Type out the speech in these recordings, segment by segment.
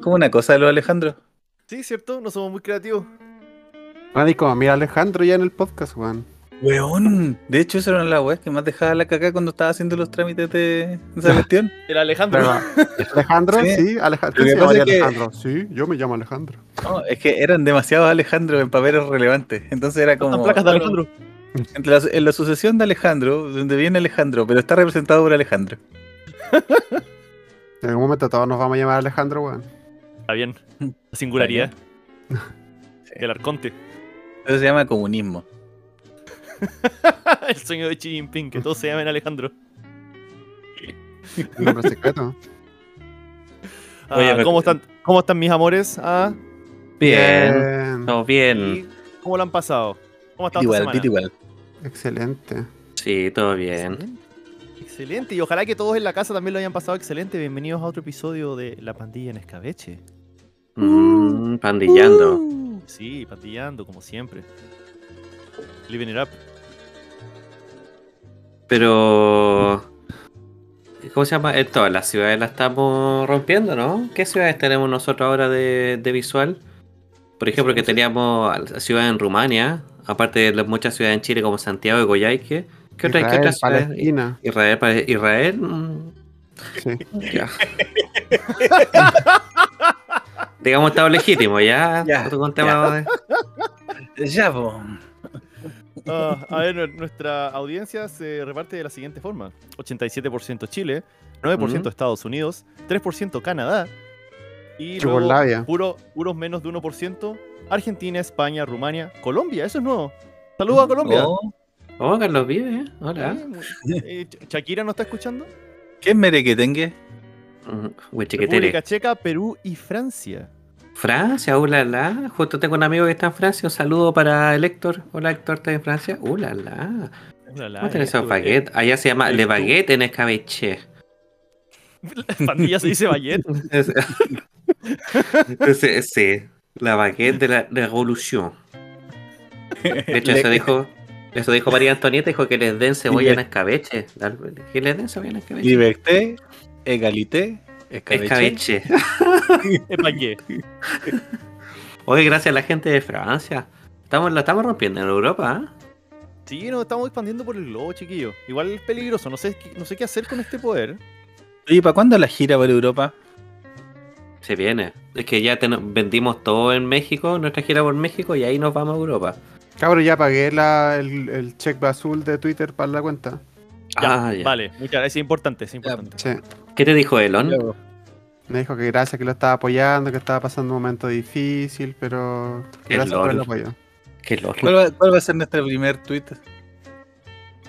como una cosa de los Alejandro. Sí, ¿cierto? No somos muy creativos. Nadie como mira a Alejandro ya en el podcast, weón. Weón. De hecho, eso era una de las weas que más dejaba la caca cuando estaba haciendo los trámites de esa gestión. El Alejandro. Pero, Alejandro, Sí. sí, Alejandro. Lo que ¿Quién se pasa llamaría es que- Alejandro? Sí, yo me llamo Alejandro. No, es que eran demasiados Alejandro en papeles relevantes. Entonces era como. Placas de Alejandro. Entre la- en la sucesión de Alejandro, donde viene Alejandro, pero está representado por Alejandro. En algún momento todos nos vamos a llamar Alejandro, weón. Está bien. La singularidad. El arconte. Eso se llama comunismo. El sueño de Xi Jinping, que todos se llamen Alejandro. Nombre secreto. Ah, Oye, ¿cómo, están, ¿Cómo están mis amores? Ah, Bien, Bien. todo ¿y bien. ¿Cómo lo han pasado? ¿Cómo ha estado Igual, esta. Excelente. Sí, todo bien. Excelente. Excelente, y ojalá que todos en la casa también lo hayan pasado excelente. Bienvenidos a otro episodio de La Pandilla en Escabeche. Mm, pandillando. Uh, sí, pandillando, como siempre. Living it up. Pero. ¿Cómo se llama? En todas las ciudades la estamos rompiendo, ¿no? ¿Qué ciudades tenemos nosotros ahora de, de visual? Por ejemplo, que teníamos ciudades en Rumania, aparte de las muchas ciudades en Chile como Santiago y Goyaique. ¿Qué, otra- qué Israel, otras ciudades? Palestina. Israel, pare- Israel. mm, Sí. ya. Digamos, estado legítimo, ya. Ya, tema de- Ya, po. Ah, a ver, nu- nuestra audiencia se reparte de la siguiente forma: 87% Chile, 9% Ujú. Estados Unidos, 3% Canadá y luego puro, puros menos de 1% Argentina, España, Rumania, Colombia. Eso es nuevo. Saludos a Colombia. Oh, Oh, Carlos vive, ¿eh? Hola. Eh, eh, ¿Shakira no está escuchando? ¿Qué es merequetengue? Huichiquetere. República Checa, Perú y Francia. Francia, ulala. Justo tengo un amigo que está en Francia. Un saludo para el Héctor. Hola Héctor, ¿estás en Francia? Ulala. Ulala, ¿Cómo tenés esto, esos baguettes? Allá se llama el Le Baguette en escabeche. eh, Pandilla se dice. Es- Entonces, sí, la baguette de la revolución. De hecho, eso dijo, eso dijo María Antonieta, dijo que les den cebolla en escabeche. Que les den cebolla en escabeche. Liberté, egalité, escabeche. Escabeche. Oye, gracias a la gente de Francia. Estamos, la estamos rompiendo en Europa, ¿ah? Sí, nos estamos expandiendo por el globo, chiquillo. Igual es peligroso. No sé, qué- no sé qué hacer con este poder. Oye, ¿para cuándo la gira por Europa? Se viene. Es que ya ten- vendimos todo en México, nuestra gira por México, y ahí nos vamos a Europa. Cabrón, ya pagué la, el, el check azul de Twitter para la cuenta. Ya, Ah, ya. Vale, muchas gracias. Es importante, es importante. Sí. ¿Qué te dijo Elon? Me dijo que gracias que lo estaba apoyando, que estaba pasando un momento difícil, pero Qué gracias por el apoyo. Qué. ¿Cuál va, cuál va a ser nuestro primer tweet?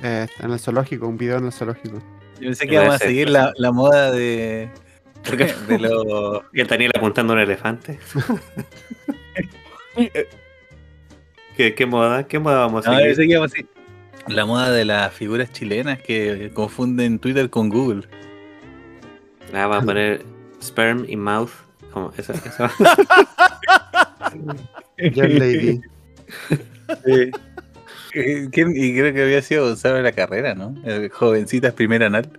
Eh, en el zoológico, un video en el zoológico. Yo pensé que íbamos a seguir la, la moda de, de los... Y el Daniel apuntando a un elefante. ¿Qué, qué moda? ¿Qué moda vamos a No, yo pensé que íbamos a seguir la moda de las figuras chilenas que confunden Twitter con Google. Ah, va a poner sperm in mouth. Como eso, eso. Lady. ¿quién- Y creo que había sido Gonzalo de la carrera, ¿no? El jovencitas primer anal.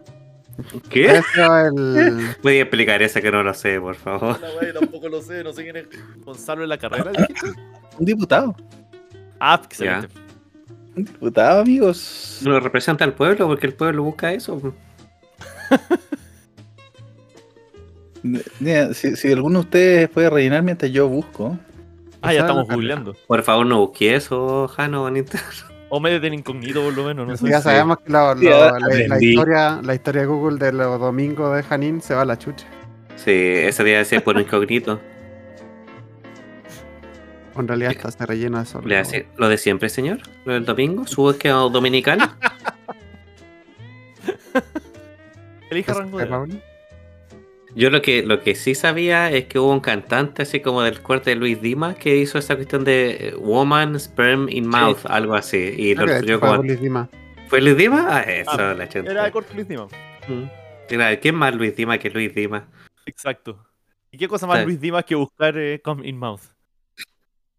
¿Qué? Eso el. Voy a explicar eso que no lo sé, por favor. La wea, tampoco lo sé, no sé quién es Gonzalo en la carrera. Un diputado. Ah, excelente. Un diputado, amigos. No lo representa al pueblo porque el pueblo busca eso. Mira, si, si alguno de ustedes puede rellenar mientras yo busco. Ah, ya estamos googleando. Por favor, no busque eso, Jano, bonito. O métete en incógnito por lo menos, no sé. ya sabemos que la, la- la historia, la historia de Google de los domingos de Janine se va a la chucha. Sí, ese día decía por incógnito. En realidad hasta se rellena solo. Le hace lo de siempre, señor. Lo del domingo, su búsqueda dominical. Elija rango de? Yo lo que, lo que sí sabía es que hubo un cantante así como del corte de Luis Dimas que hizo esa cuestión de eh, woman, sperm in mouth, algo así. Y lo fue como, Luis Dima. ¿Fue Luis Dimas? Ah, eso, Ah, la gente. Era de corto Luis Dima. Mm. Era, ¿Quién más Luis Dimas que Luis Dimas? Exacto. ¿Y qué cosa más. Luis Dimas que buscar eh, come in mouth?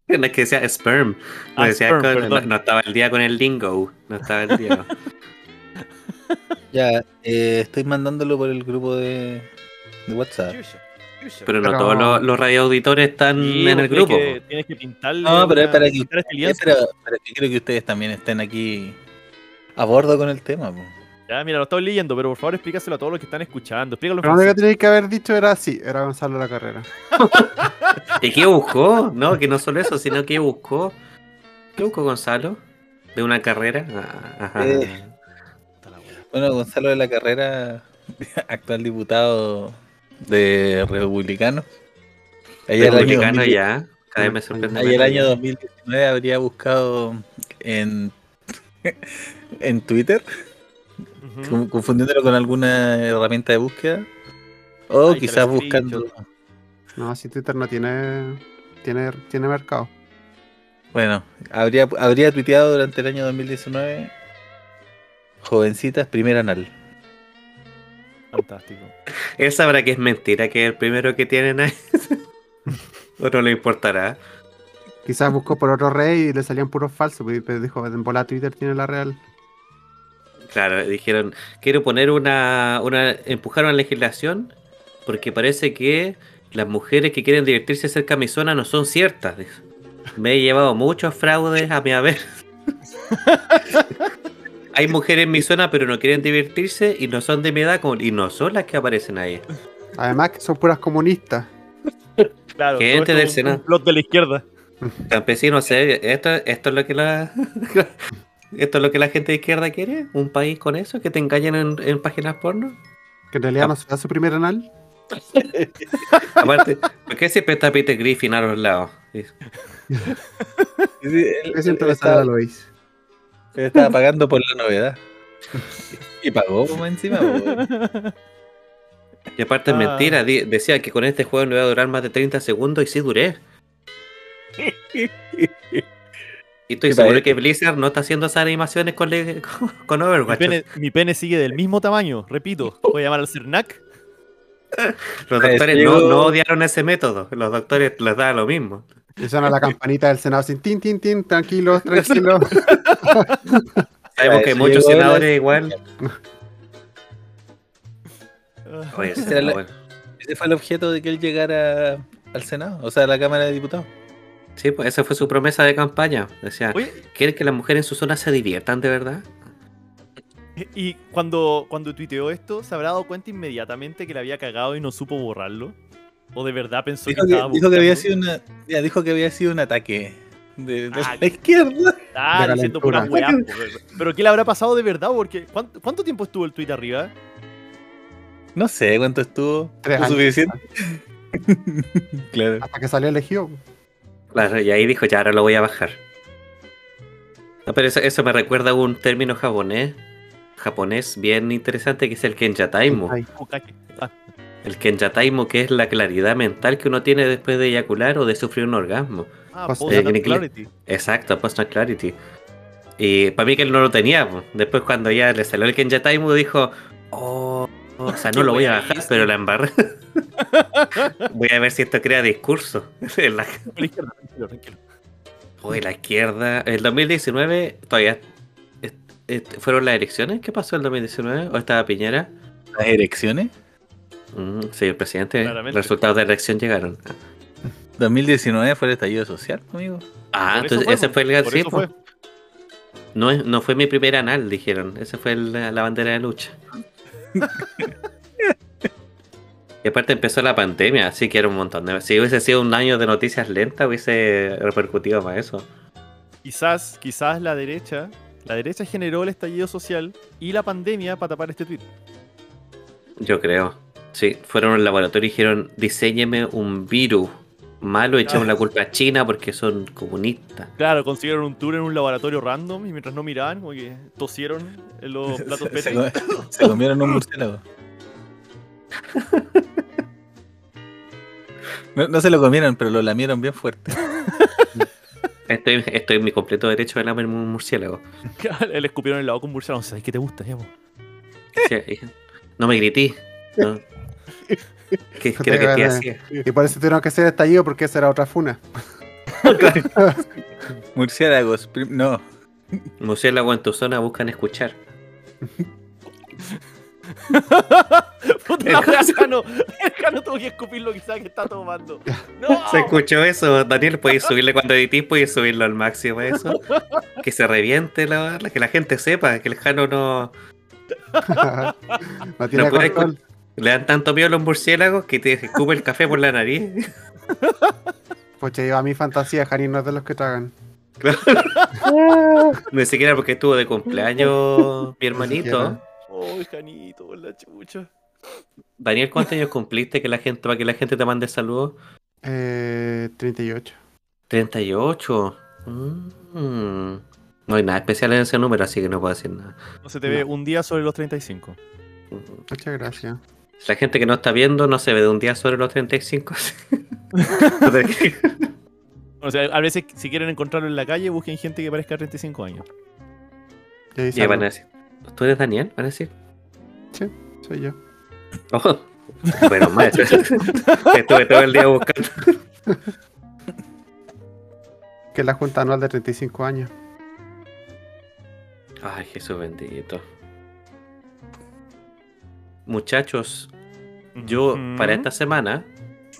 No es que decía sperm. No, Ah, decía sperm, con- no, no estaba el día con el lingo. No estaba el día. Ya, eh, estoy mandándolo por el grupo de, de WhatsApp. Pero no Pero- todos los, los radioauditores están Sí, en el tienes grupo. Que, tienes que pintarle. No, pero es para que, pintar este es lienzo. para, para que ustedes también estén aquí a bordo con el tema. po. Ya, mira, lo estoy leyendo, pero por favor explícaselo a todos los que están escuchando. Explícalo Pero lo único que tenéis que haber dicho era sí, era Gonzalo la carrera. ¿Y qué buscó? No, que no solo eso, sino que buscó. ¿Qué buscó Gonzalo? ¿De una carrera? Ah, ajá. Eh. Bueno, Gonzalo de la Carrera, actual diputado de Republicanos. Ayer Republicano 2000 ya. Cada vez me sorprende. Ayer el año 2019 habría buscado en, en Twitter, confundiéndolo con alguna herramienta de búsqueda. O Ay, quizás buscando. No, si Twitter no tiene, tiene, tiene mercado. Bueno, habría, habría tuiteado durante el año 2019. Jovencitas, primer anal. Fantástico. Él sabrá que es mentira, que es el primero que tienen ahí. o no le importará. Quizás buscó por otro rey y le salían puros falsos, pero dijo, en bola Twitter tiene la real. Claro, dijeron, quiero poner una, una, empujar una legislación porque parece que las mujeres que quieren divertirse y hacer camisona no son ciertas. Me he llevado muchos fraudes a mi haber. Hay mujeres en mi zona pero no quieren divertirse y no son de mi edad como- y no son las que aparecen ahí. Además que son puras comunistas. Claro, Gente del es un- Senado. Blog de la izquierda. Campesinos, esto, esto es lo que la esto es lo que la gente de izquierda quiere, un país con eso, que te engañen en, en páginas porno. Que en realidad no será su primer anal. Aparte, ¿por qué siempre está Peter Griffin a los lados? Sale estaba, a Lois. Estaba pagando por la novedad. Y pagó como encima. Y aparte es Ah. mentira, decía que con este juego no iba a durar más de 30 segundos y sí duré. Y estoy ¿Qué seguro que Blizzard no está haciendo esas animaciones con, le- con Mi Overwatch. pene, mi pene sigue del mismo tamaño, repito. Voy a llamar al Cernac. Los doctores no, no odiaron ese método, los doctores les da lo mismo. Y suena la campanita del Senado sin tin, tin, tin, tranquilos, tranquilos. Sabemos que muchos senadores igual. Oye, Ese la- bueno. Ese fue el objeto de que él llegara al Senado, o sea, a la Cámara de Diputados. Sí, pues esa fue su promesa de campaña. Decía, Oye, ¿quieren que las mujeres en su zona se diviertan de verdad? y cuando, cuando tuiteó esto, ¿se habrá dado cuenta inmediatamente que le había cagado y no supo borrarlo? ¿O de verdad pensó Dijo que que, estaba dijo que había sido una, ya, dijo que había sido un ataque de, de Ah, la izquierda. Ah, diciendo pura weá. pero- ¿qué le habrá pasado de verdad? Porque ¿cuánto, cuánto tiempo estuvo el tweet arriba? No sé cuánto estuvo. Tres ¿Fue años. suficiente? claro. Hasta que salió elegido. Claro, y ahí dijo, ya ahora lo voy a bajar. No, pero eso, eso me recuerda a un término japonés, japonés bien interesante que es el Hokage. Ah, El kenjataimu que es la claridad mental que uno tiene después de eyacular o de sufrir un orgasmo. ah, Post- eh, en clarity. Exacto, post clarity. Y para mí que él no lo tenía. Después cuando ya le salió el kenjataimu dijo, oh, o sea, no lo voy a bajar, pero la embarré. voy a ver si esto crea discurso. En la- A la izquierda, tranquilo, tranquilo. Uy, la izquierda. El 2019 todavía. ¿Fueron las elecciones? ¿Qué pasó el 2019? ¿O estaba Piñera? ¿Las elecciones? Mm, sí, el presidente. Claramente. Los resultados de la elección llegaron. 2019 fue el estallido social, amigo. Ah, Por entonces fue, ese fue el Por sí, eso po. fue. No, es- no fue mi primer anal, dijeron. Esa fue el- la bandera de lucha. y aparte empezó la pandemia, así que era un montón de... Si hubiese sido un año de noticias lentas, hubiese repercutido más eso. Quizás, quizás la derecha, la derecha generó el estallido social y la pandemia para tapar este tweet. Yo creo. Sí, fueron al laboratorio y dijeron, diseñeme un virus malo, echemos la culpa a China porque son comunistas. Claro, consiguieron un tour en un laboratorio random y mientras no miraban, como que tosieron en los platos Se, se Petri. com- se comieron un murciélago. No, no se lo comieron, pero lo lamieron bien fuerte. Estoy, estoy en mi completo derecho de lamer un murciélago. Le escupieron el lado con murciélago. ¿Sabes qué te gusta, Emo? Sí, No me grité. No. ¿Qué, qué era que te hacía? Y por eso tuvieron que hacer estallido porque esa era otra funa. Murciélagos, no. Murciélago en tu zona buscan escuchar. Puta la wea, Jano. Jano tuvo que escupir lo que sabe que está tomando. ¡No! ¿Se escuchó eso? Daniel, ¿puedes subirle cuando editís? ¿Puedes subirlo al máximo eso? Que se reviente, la, que la gente sepa, que el Jano no... no tiene No puede control. Le dan tanto miedo a los murciélagos que te escupe el café por la nariz. Poche, yo a mi fantasía, Jani no es de los que tragan. Ni siquiera porque estuvo de cumpleaños mi hermanito. Uy, Janito, por la chucha. Daniel, ¿cuántos años cumpliste que la gente, para que la gente te mande saludos? Eh, 38. 38. Mm. No hay nada especial en ese número, así que no puedo decir nada. No se te ve un día sobre los 35. Muchas gracias. La gente que no está viendo no se ve de un día sobre los 35. O sea, a veces si quieren encontrarlo en la calle, busquen gente que parezca 35 años. Y ahí Ya van a decir. ¿Tú eres Daniel? Van a decir. Sí, soy yo. Oh, bueno, maestro. Estuve todo el día buscando. Que es la junta anual de 35 años. Ay, Jesús bendito. Muchachos, yo para esta semana,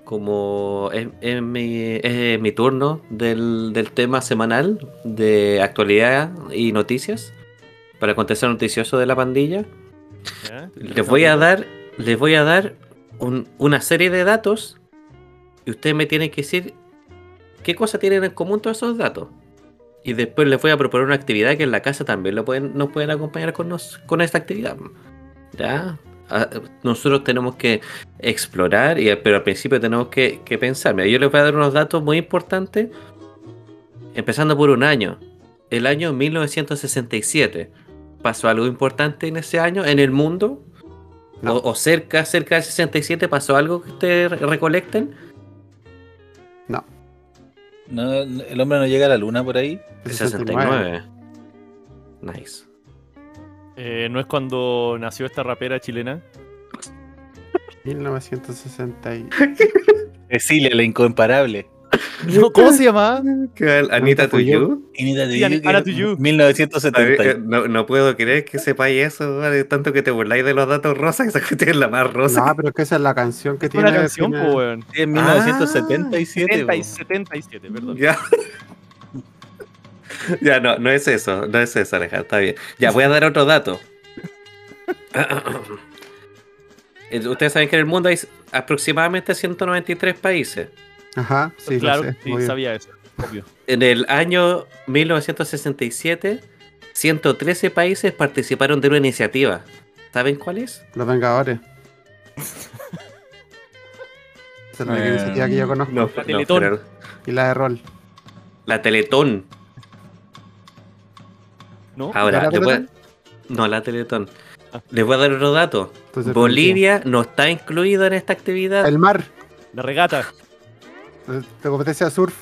como es, es mi, es mi turno del, del tema semanal de actualidad y noticias, para acontecer noticioso de la pandilla, ¿Ya? les voy a dar, les voy a dar un- una serie de datos y ustedes me tienen que decir qué cosas tienen en común todos esos datos. Y después les voy a proponer una actividad que en la casa también lo pueden, nos pueden acompañar con, nos- con esta actividad. ¿Ya? Nosotros tenemos que explorar, y, pero al principio tenemos que, que pensar. Mira, yo les voy a dar unos datos muy importantes, empezando por un año. El año 1967. ¿Pasó algo importante en ese año en el mundo? No. O, o cerca, cerca del 67 pasó algo que ustedes re- recolecten? No, No, el hombre no llega a la luna por ahí. el El 69. 69. Nice. Eh, ¿No es cuando nació esta rapera chilena? 1960. y- Cecilia, la incomparable. No, ¿Cómo se llamaba? Anita to you. Inita Sí, Ana- Ana to you. A ver, 1970. eh, No, no puedo creer que sepáis eso, vale, tanto que te burláis de los datos rosas, esa cuestión es la más rosa. No, pero es que esa es la canción que Es tiene. una canción, po, weón. Sí, en 1977. 70 y po. 77, perdón. Ya. ya, no, no es eso, no es eso, Alejandro, está bien. Ya, voy a dar otro dato. Eh, Ustedes saben que en el mundo hay aproximadamente 193 países. Ajá, sí, claro, lo sé. sí, sabía eso. Obvio. En el año 1967, 113 países participaron de una iniciativa. ¿Saben cuál es? Los Vengadores. Esa es la única Eh, iniciativa que yo conozco. No, La Teletón. pero- Y la de rol. la Teletón. ¿No? Ahora, ¿Ya la voy a- no la Teletón. Ah. Les voy a dar otro dato. Entonces, Bolivia no está incluido en esta actividad. El mar. La regata. De competencia surf.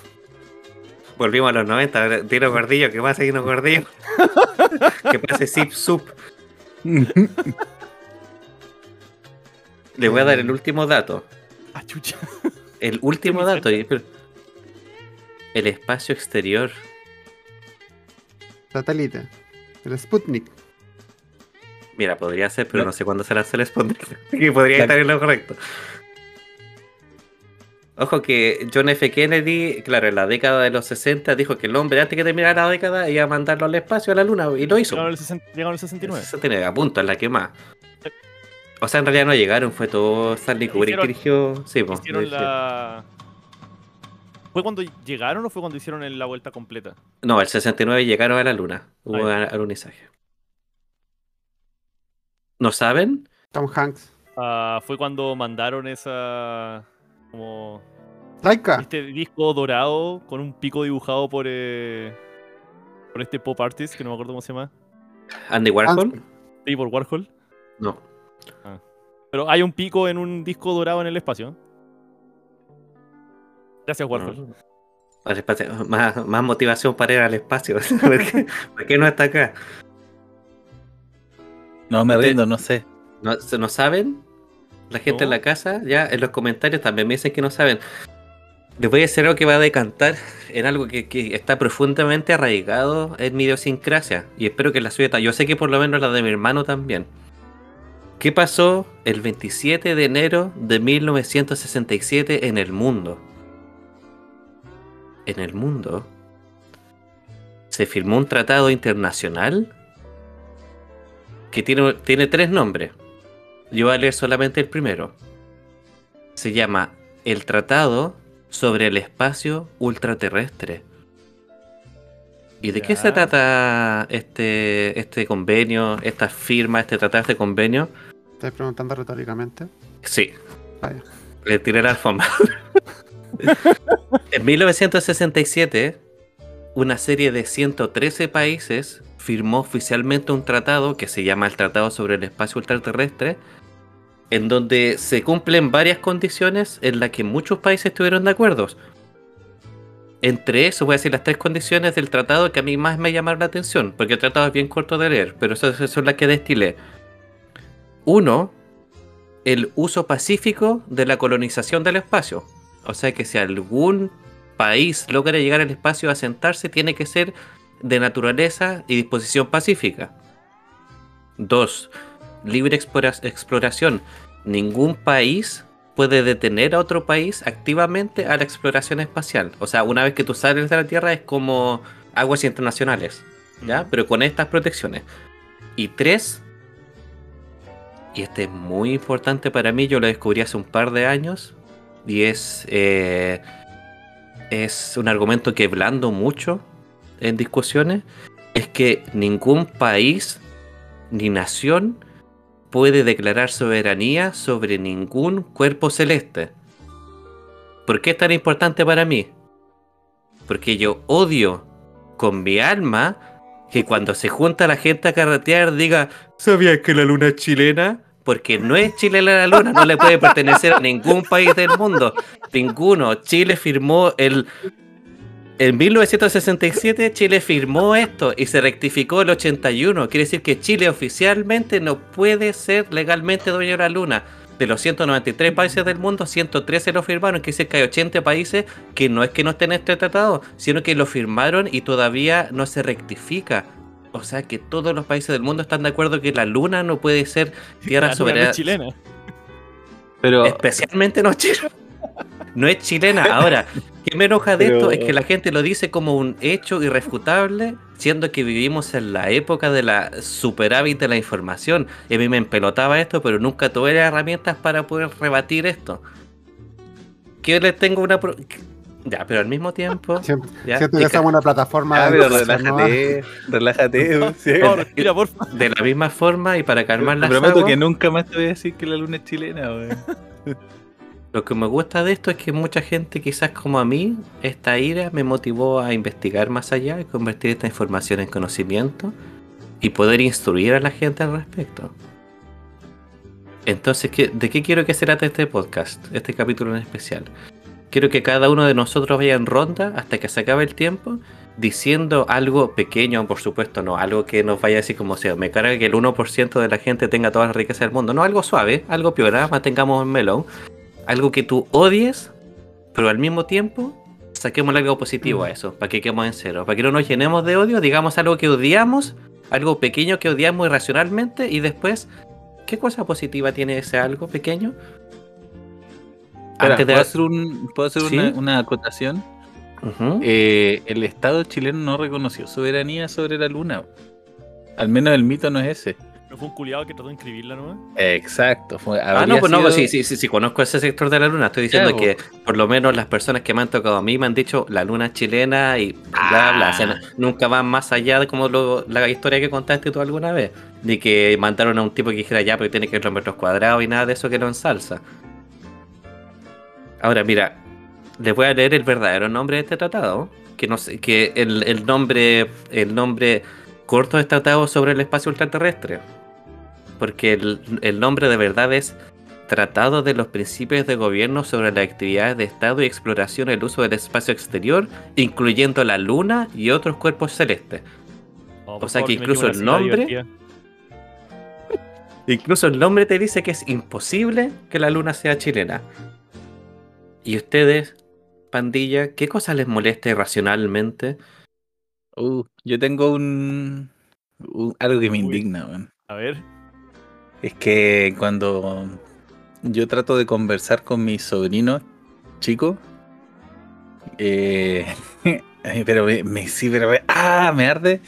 Volvimos a los 90. Tiro gordillo, que pase unos gordillos. que pase zip sup. Les voy a dar el último dato. Ah, chucha. El último dato. El espacio exterior. Satélite. El Sputnik. Mira, podría ser, pero No. no sé cuándo se lanzó el Sputnik. Y podría La- estar en lo correcto. Ojo que John F. Kennedy, claro, en la década de los 60 dijo que el hombre antes que terminara la década iba a mandarlo al espacio, a la luna, y lo hizo. Llegaron al 60 llegaron al 69. 69, a punto, es la que más. O sea, en realidad no llegaron, fue todo Stanley Kubrick dirigió. Sí, pues. Hicieron la. ¿Fue cuando llegaron o fue cuando hicieron la vuelta completa? No, el 69 llegaron a la luna. Hubo Ah, alunizaje. ¿No saben? Tom Hanks. Ah, fue cuando mandaron esa. como. Laika. este disco dorado con un pico dibujado por. eh, por este pop artist que no me acuerdo cómo se llama. Andy Warhol. Sí, por Warhol. No. Pero hay un pico en un disco dorado en el espacio. Gracias, Warhol. Al espacio. Más, más motivación para ir al espacio. ¿Por qué, por qué no está acá? No me rindo, no sé. ¿No, se- ¿no saben? La gente No. en la casa, ya en los comentarios también me dicen que no saben. Les voy a decir algo que va a decantar en algo que, que está profundamente arraigado en mi idiosincrasia. Y espero que la suya. Yo sé que por lo menos la de mi hermano también. ¿Qué pasó el 27 de enero de 1967 en el mundo? En el mundo se firmó un tratado internacional que tiene, tiene tres nombres. Yo voy a leer solamente el primero. Se llama el Tratado sobre el Espacio Ultraterrestre. ¿Y de qué se trata este, este convenio, esta firma, este tratado, este convenio? ¿Estás preguntando retóricamente? Sí, Vaya. le tiré la alfombra. en 1967, una serie de 113 países firmó oficialmente un tratado que se llama el Tratado sobre el Espacio Ultraterrestre, en donde se cumplen varias condiciones en las que muchos países estuvieron de acuerdo. Entre eso voy a decir las tres condiciones del tratado que a mí más me llamaron la atención, porque el tratado es bien corto de leer, pero esas son las que destilé. Uno, el uso pacífico de la colonización del espacio. O sea que si algún país logra llegar al espacio a asentarse, tiene que ser de naturaleza y disposición pacífica. Dos, libre explora- exploración. Ningún país puede detener a otro país activamente a la exploración espacial. O sea, una vez que tú sales de la Tierra es como aguas internacionales, ¿ya? Pero con estas protecciones. Y tres, y este es muy importante para mí, yo lo descubrí hace un par de años, y es, eh, es un argumento que blando mucho en discusiones, es que ningún país ni nación puede declarar soberanía sobre ningún cuerpo celeste. ¿Por qué es tan importante para mí? Porque yo odio con mi alma que cuando se junta la gente a carretear diga, ¿sabías que la luna es chilena? Porque no es chilena la luna, no le puede pertenecer a ningún país del mundo. Ninguno. Chile firmó el... En 1967 Chile firmó esto y se rectificó el 81. Quiere decir que Chile oficialmente no puede ser legalmente dueño de la luna. De los 193 países del mundo, 113 lo firmaron. Quiere decir que hay 80 países que no es que no estén en este tratado, sino que lo firmaron y todavía no se rectifica. O sea que todos los países del mundo están de acuerdo que la luna no puede ser tierra La luna no soberana. es chilena. Pero Especialmente no chilena. No es chilena. Ahora, ¿qué me enoja de Pero- esto? Es que la gente lo dice como un hecho irrefutable, siendo que vivimos en la época de la superávit de la información. Y a mí me empelotaba esto, pero nunca tuve las herramientas para poder rebatir esto. Que les tengo una... pro- Ya, pero al mismo tiempo... Siento, ya, siento de que ca- somos una plataforma de pero información, ¿no? relájate, relájate. respira, porfa. de la misma forma y para calmar Te las prometo aguas, que nunca más te voy a decir que la luna es chilena, weón. Lo que me gusta de esto es que mucha gente, quizás como a mí, esta ira me motivó a investigar más allá y convertir esta información en conocimiento y poder instruir a la gente al respecto. Entonces, ¿qué- ¿de qué quiero que se trate este podcast, este capítulo en especial? Quiero que cada uno de nosotros vaya en ronda hasta que se acabe el tiempo diciendo algo pequeño, por supuesto, no algo que nos vaya a decir como sea, me carga que el 1% de la gente tenga toda la riqueza del mundo, no algo suave, algo piola, mantengamos en melón, algo que tú odies, pero al mismo tiempo saquemos algo positivo a eso, para que quedemos en cero, para que no nos llenemos de odio, digamos algo que odiamos, algo pequeño que odiamos irracionalmente y después, ¿qué cosa positiva tiene ese algo pequeño? Espera, Antes de- ¿Puedo hacer, un, ¿puedo hacer ¿Sí? una, una acotación? Ujú. Eh, el Estado chileno no reconoció soberanía sobre la luna. Al menos el mito no es ese. ¿No fue un culiado que trató de inscribirla nomás? Exacto. Fue, Ah, habría no, pues no, sido- pues sí, sí, sí, sí, conozco ese sector de la luna. Estoy diciendo Ya, que por lo menos las personas que me han tocado a mí me han dicho la luna es chilena y bla, bla. O sea, Ah. no- nunca van más allá de como lo- la historia que contaste tú alguna vez. De que mandaron a un tipo que dijera ya, pero tiene que los metros cuadrados y nada de eso que lo ensalza. Ahora, mira, les voy a leer el verdadero nombre de este tratado. Que no sé, que el, el nombre, el nombre corto es tratado sobre el espacio ultraterrestre. Porque el, el nombre de verdad es Tratado de los Principios de Gobierno sobre las actividades de Estado y exploración del uso del espacio exterior, incluyendo la Luna y otros cuerpos celestes. Oh, O sea que incluso el nombre-. Incluso el nombre te dice que es imposible que la Luna sea chilena. ¿Y ustedes, pandilla, qué cosa les molesta irracionalmente? Uh, yo tengo un, un- algo que me Uy. indigna. A ver. Es que cuando yo trato de conversar con mis sobrinos chicos, eh, pero me, me- sí, pero me, ah, me arde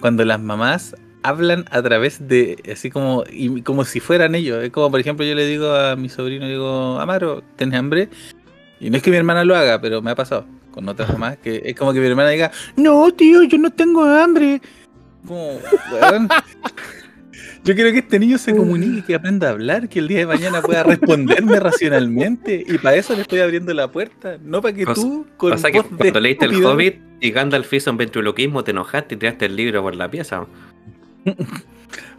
cuando las mamás hablan a través de así como y como si fueran ellos. Es como por ejemplo yo le digo a mi sobrino, digo, Amaro, ¿tienes hambre? Y no es que mi hermana lo haga, pero me ha pasado con otras mamás que es como que mi hermana diga, no tío, yo no tengo hambre. Como, weón. Yo quiero que este niño se comunique, que aprenda a hablar, que el día de mañana pueda responderme racionalmente. Y para eso le estoy abriendo la puerta. No para que tú, con Pasa que cuando leíste el Hobbit y Gandalf hizo un ventriloquismo, te enojaste y tiraste el libro por la pieza.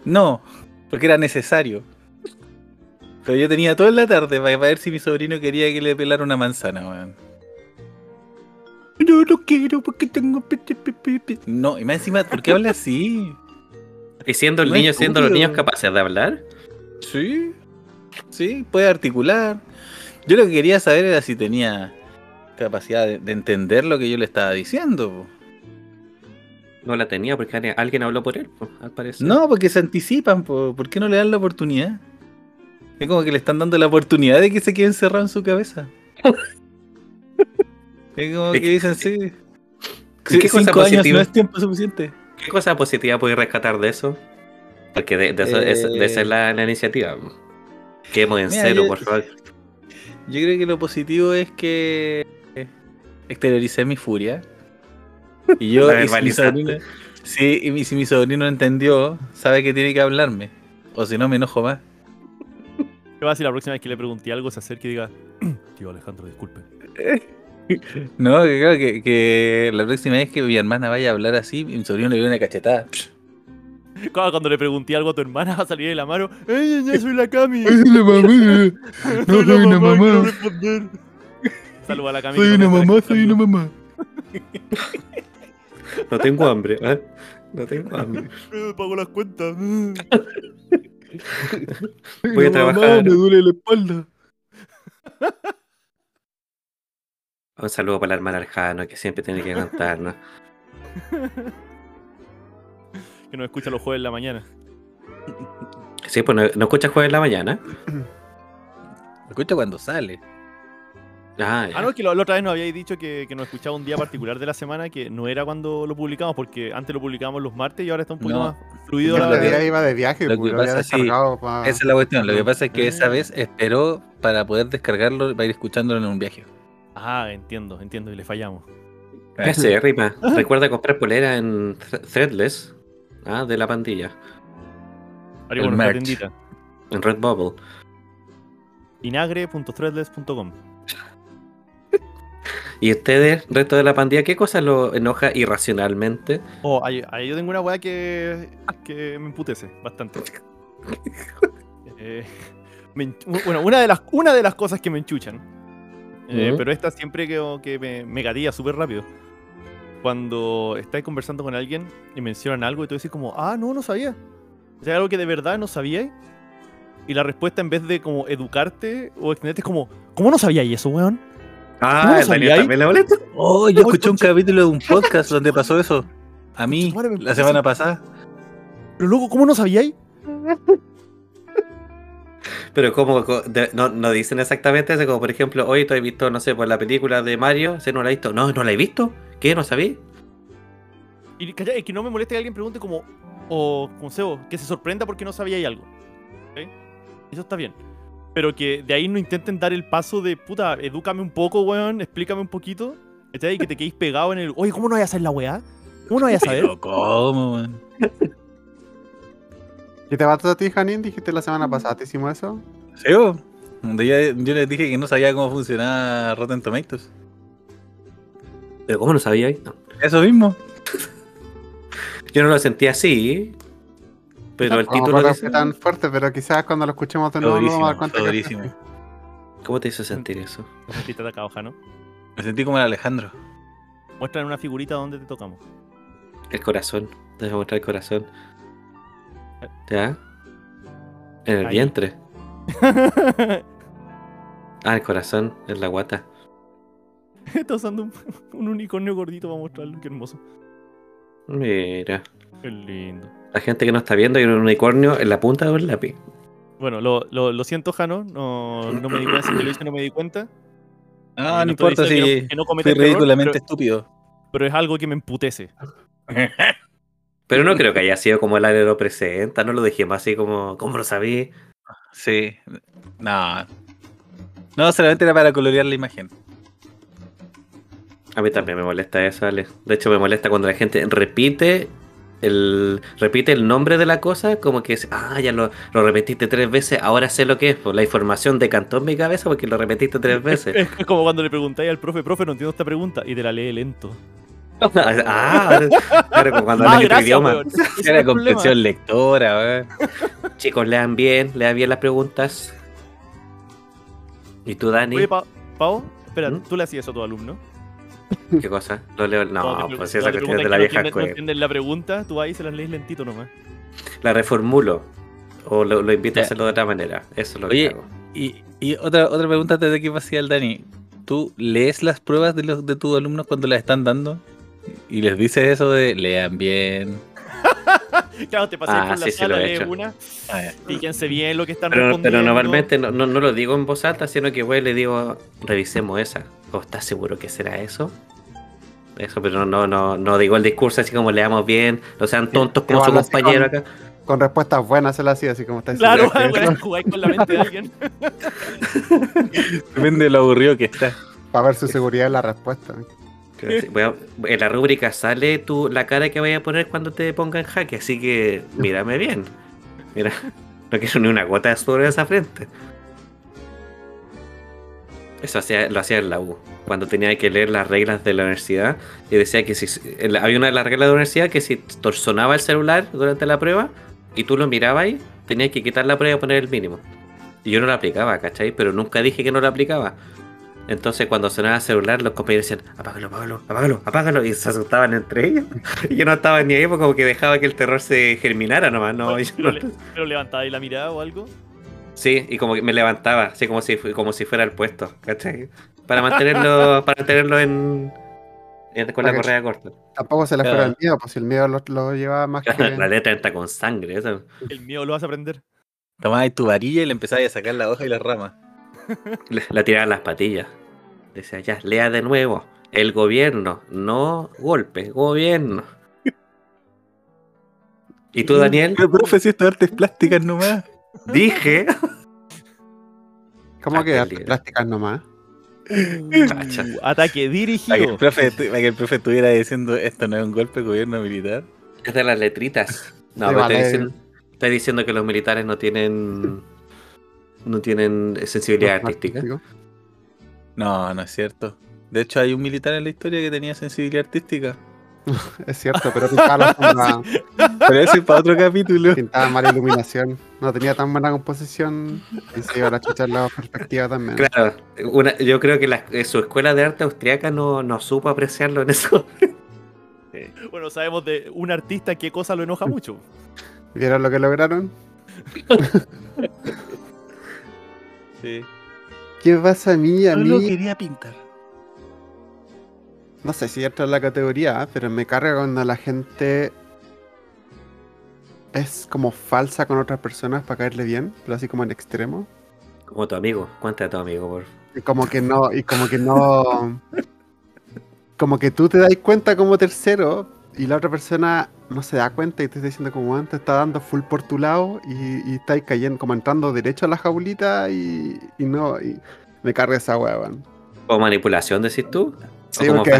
No, porque era necesario. Pero yo tenía toda la tarde para, ver si mi sobrino quería que le pelara una manzana, weón. No, no quiero porque tengo... pe- pe- pe- pe- pe". No, y más encima, ¿por qué habla así? Y siendo el No niño, siendo los niños capaces de hablar, Sí, sí, puede articular. Yo lo que quería saber era si tenía capacidad de, de entender lo que yo le estaba diciendo. po. no la tenía porque alguien- habló por él, al parecer. No, porque se anticipan, po. ¿por qué no le dan la oportunidad? Es como que le están dando la oportunidad de que se quede encerrado en su cabeza. es como que dicen, sí. ¿Y qué cosa años positiva? no es tiempo suficiente. ¿Qué cosa positiva puedes rescatar de eso? Porque de, de eso, es- de esa Eh. es la, la iniciativa. Quedemos en Mira, cero, yo- por favor. Yo creo que lo positivo es que exterioricé mi furia. Y yo, y si mi verbalizaste. sobrino, sí, y mi- si mi sobrino entendió, sabe que tiene que hablarme. O si no, me enojo más. ¿Qué va decir la próxima vez que le pregunté algo? Se acerque y diga, tío Alejandro, disculpe. No, que claro, que, que la próxima vez que mi hermana vaya a hablar así, mi sobrino le dio una cachetada. Cuando, cuando le pregunté algo a tu hermana, va a salir de la mano, ¡Ey, ya soy la Cami! la mamá! Soy la mamá. Saluda a la Cami. que no me está escuchando. mamá. No tengo hambre, ¿eh? No tengo hambre. Pago las cuentas. Voy a trabajar. me duele la espalda. Un saludo para la hermana Aljano, que siempre tiene que cantarnos. que nos escucha los jueves en la mañana. Sí, pues no, no escuchas jueves en la mañana. Escucha cuando sale. Ah. Ah, no, que la, otra vez nos habíais dicho que, que nos escuchaba un día particular de la semana que no era cuando lo publicamos, porque antes lo publicábamos los martes y ahora está un poquito No. más fluido. Yo No, la- lo que- día iba de viaje, lo que pues, lo había pasa, sí, descargado pa- Esa es la cuestión. Lo que pasa es que esa Ah. vez esperó para poder descargarlo para ir escuchándolo en un viaje. Ah, entiendo, entiendo, y le fallamos. Ese, Rima. Recuerda comprar polera en Thre- Threadless. Ah, de la pandilla. Tiendita. En Redbubble. Inagre.threadless.com ¿Y ustedes, resto de la pandilla, qué cosa lo enoja irracionalmente? Oh, ahí, ahí yo tengo una weá que, que me emputece bastante. Eh, me bueno, una de, las, una de las cosas que me enchuchan. eh. Pero esta siempre que, que me, me gatilla súper rápido. Cuando estáis conversando con alguien y mencionan algo y tú decís como, ah, no, no sabía. O sea, algo que de verdad no sabíais. Y la respuesta en vez de como educarte o extenderte es como, ¿cómo no sabíais eso, weón? Ah, ¿Cómo el sabía Daniel también la molesta. Oh, yo Ay, escuché un capítulo de un podcast donde pasó eso. A mí, Concha madre, me la semana pasada. Pero luego, ¿cómo no sabíais? Pero como no, no dicen exactamente eso, como por ejemplo, hoy tú has visto, no sé, por la película de Mario, ¿se no la has visto? No, no la he visto. ¿Qué? ¿No sabí? Y calla, es que no me moleste que alguien pregunte como, o como Sebo, que se sorprenda porque no sabíais algo. ¿ok? Eso está bien. Pero que de ahí no intenten dar el paso de, puta, edúcame un poco, weón, explícame un poquito. ¿cachai? Y que te quedéis pegado en el, oye, ¿cómo no voy a hacer la weá? ¿Cómo no voy a saber? Pero, ¿cómo, man? ¿Qué te pasó a ti, Janine? Dijiste la semana pasada, ¿te hicimos eso? ¿Sí, vos? Donde yo, yo les dije que no sabía cómo funcionaba Rotten Tomatoes. ¿Pero cómo no sabía? No. Eso mismo. Yo no lo sentí así, pero el título a dice... tan fuerte, pero quizás cuando lo escuchemos de nuevo nos vamos a dar durísimo, cuenta fue que- durísimo. ¿Cómo te hizo sentir eso? Te sentiste atacado, Jano. Me sentí como el Alejandro. Muéstrame una figurita donde te tocamos. El corazón. Déjame mostrar el corazón. ¿Ya? En el Ahí. vientre. Ah, el corazón, en la guata. Está usando un, un unicornio gordito para mostrarlo, qué hermoso. Mira. Qué lindo. La gente que no está viendo hay un unicornio en la punta de un lápiz. Bueno, lo, lo, lo siento, Jano. No, no me di cuenta. Si te lo hice, no me di cuenta. No, Y no importa que si no- que no cometa fui error, ridículamente pero- estúpido. Pero es algo que me emputece. Pero no creo que haya sido como el área lo presenta, no lo dejemos así como, ¿cómo lo sabí? Sí. No. No, solamente era para colorear la imagen. A mí también me molesta eso, Ale. De hecho, me molesta cuando la gente repite el repite el nombre de la cosa, como que es, ah, ya lo, lo repetiste tres veces, ahora sé lo que es. Pues la información decantó en mi cabeza porque lo repetiste tres veces. Es, es como cuando le preguntáis al profe, profe, no entiendo esta pregunta. Y te la lee lento. ah, claro, como cuando Ah, hablas otro idioma. Era comprensión lectora. Chicos, lean bien, lean bien las preguntas. ¿Y tú, Dani? Oye, Pa- Pau, espera, ¿Mm? ¿tú le hacías eso a tu alumno? ¿Qué cosa? Lo leo- No, pre- pues esa te cuestión es de la no vieja No escuela. entienden la pregunta, tú ahí se las lees lentito nomás. La reformulo. O lo, lo invito a hacerlo de otra manera. Eso es lo Oye, que hago. Y, y otra, otra pregunta antes de que pase el Dani. ¿Tú lees las pruebas de, los, de tus alumnos cuando las están dando? Y les dices eso de lean bien. Claro, te pasas Ah, por la sí, sala, lees una, Ah, fíjense bien lo que están Pero, respondiendo. pero normalmente no, no, no lo digo en voz alta, sino que voy y le digo, revisemos esa. ¿O estás seguro que será eso? Eso, pero no, no, no, no digo el discurso así como leamos bien, no sean tontos como su compañero con- acá. Con respuestas buenas se lo hacía, así como está Claro, eso, jugáis con la mente de alguien. Depende de lo aburrido que está. Para ver su seguridad en la respuesta. Pero sí, voy a- en la rúbrica sale tu, la cara que vaya a poner cuando te ponga en jaque, así que mírame bien. Mira, no quiero ni una gota de sudor en esa frente. Eso hacía, lo hacía en la U, cuando tenía que leer las reglas de la universidad y decía que si había una de las reglas de la universidad que si sonaba el celular durante la prueba y tú lo mirabas ahí, tenías que quitar la prueba y poner el mínimo. Y yo no lo aplicaba, ¿cachai? Pero nunca dije que no lo aplicaba. Entonces cuando sonaba el celular, los compañeros decían, apágalo, apágalo, apágalo, apágalo, y se asustaban entre ellos. Y yo no estaba ni ahí, porque como que dejaba que el terror se germinara nomás, no, yo pero, no- pero levantabais la mirada o algo. Sí, y como que me levantaba, así como si, como si fuera el puesto, ¿cachai? Para mantenerlo, para mantenerlo en, en- con la correa corta. Tampoco se le fuera el miedo, pues si el miedo lo, lo llevaba más que. La letra entra con sangre, eso. El miedo lo vas a aprender. Tomabas tu varilla y le empezabas a sacar la hoja y las ramas. Le- La tiraba en las patillas. Decía, ya, lea de nuevo. El gobierno, no golpe, gobierno. ¿Y tú, Daniel? Pero, profe, si esto es artes plásticas nomás. Dije. ¿Cómo que artes qué plásticas nomás? Cacha. Ataque Para que, el dirigido. profe, para que el profe estuviera diciendo esto no es un golpe de gobierno militar. Es de las letritas. No, Sí, pero vale. estoy, diciendo, estoy diciendo que los militares no tienen. No tienen sensibilidad artística. No, no es cierto. De hecho, hay un militar en la historia que tenía sensibilidad artística. Es cierto, pero pintaba, la sombra, Pero eso es para otro capítulo. pintaba mala iluminación. No tenía tan buena composición. Y se iba a la chucha en la perspectiva también. Claro, una- yo creo que la- eh, su escuela de arte austriaca no, no supo apreciarlo en eso. Bueno, sabemos de un artista qué cosa lo enoja mucho. ¿Vieron lo que lograron? Sí. ¿Qué pasa a mí? A No lo mí, quería pintar. No sé si entra en la categoría, pero me carga cuando la gente es como falsa con otras personas para caerle bien, pero así como en extremo. Como tu amigo, cuéntame a tu amigo, por Y como que no, y como que no. Como que tú te das cuenta como tercero y la otra persona no se da cuenta y te está diciendo como antes está dando full por tu lado y, y estáis cayendo, como entrando derecho a la jaulita y, y no, y me carga esa hueá. ¿O manipulación decís tú? Sí, ¿O como porque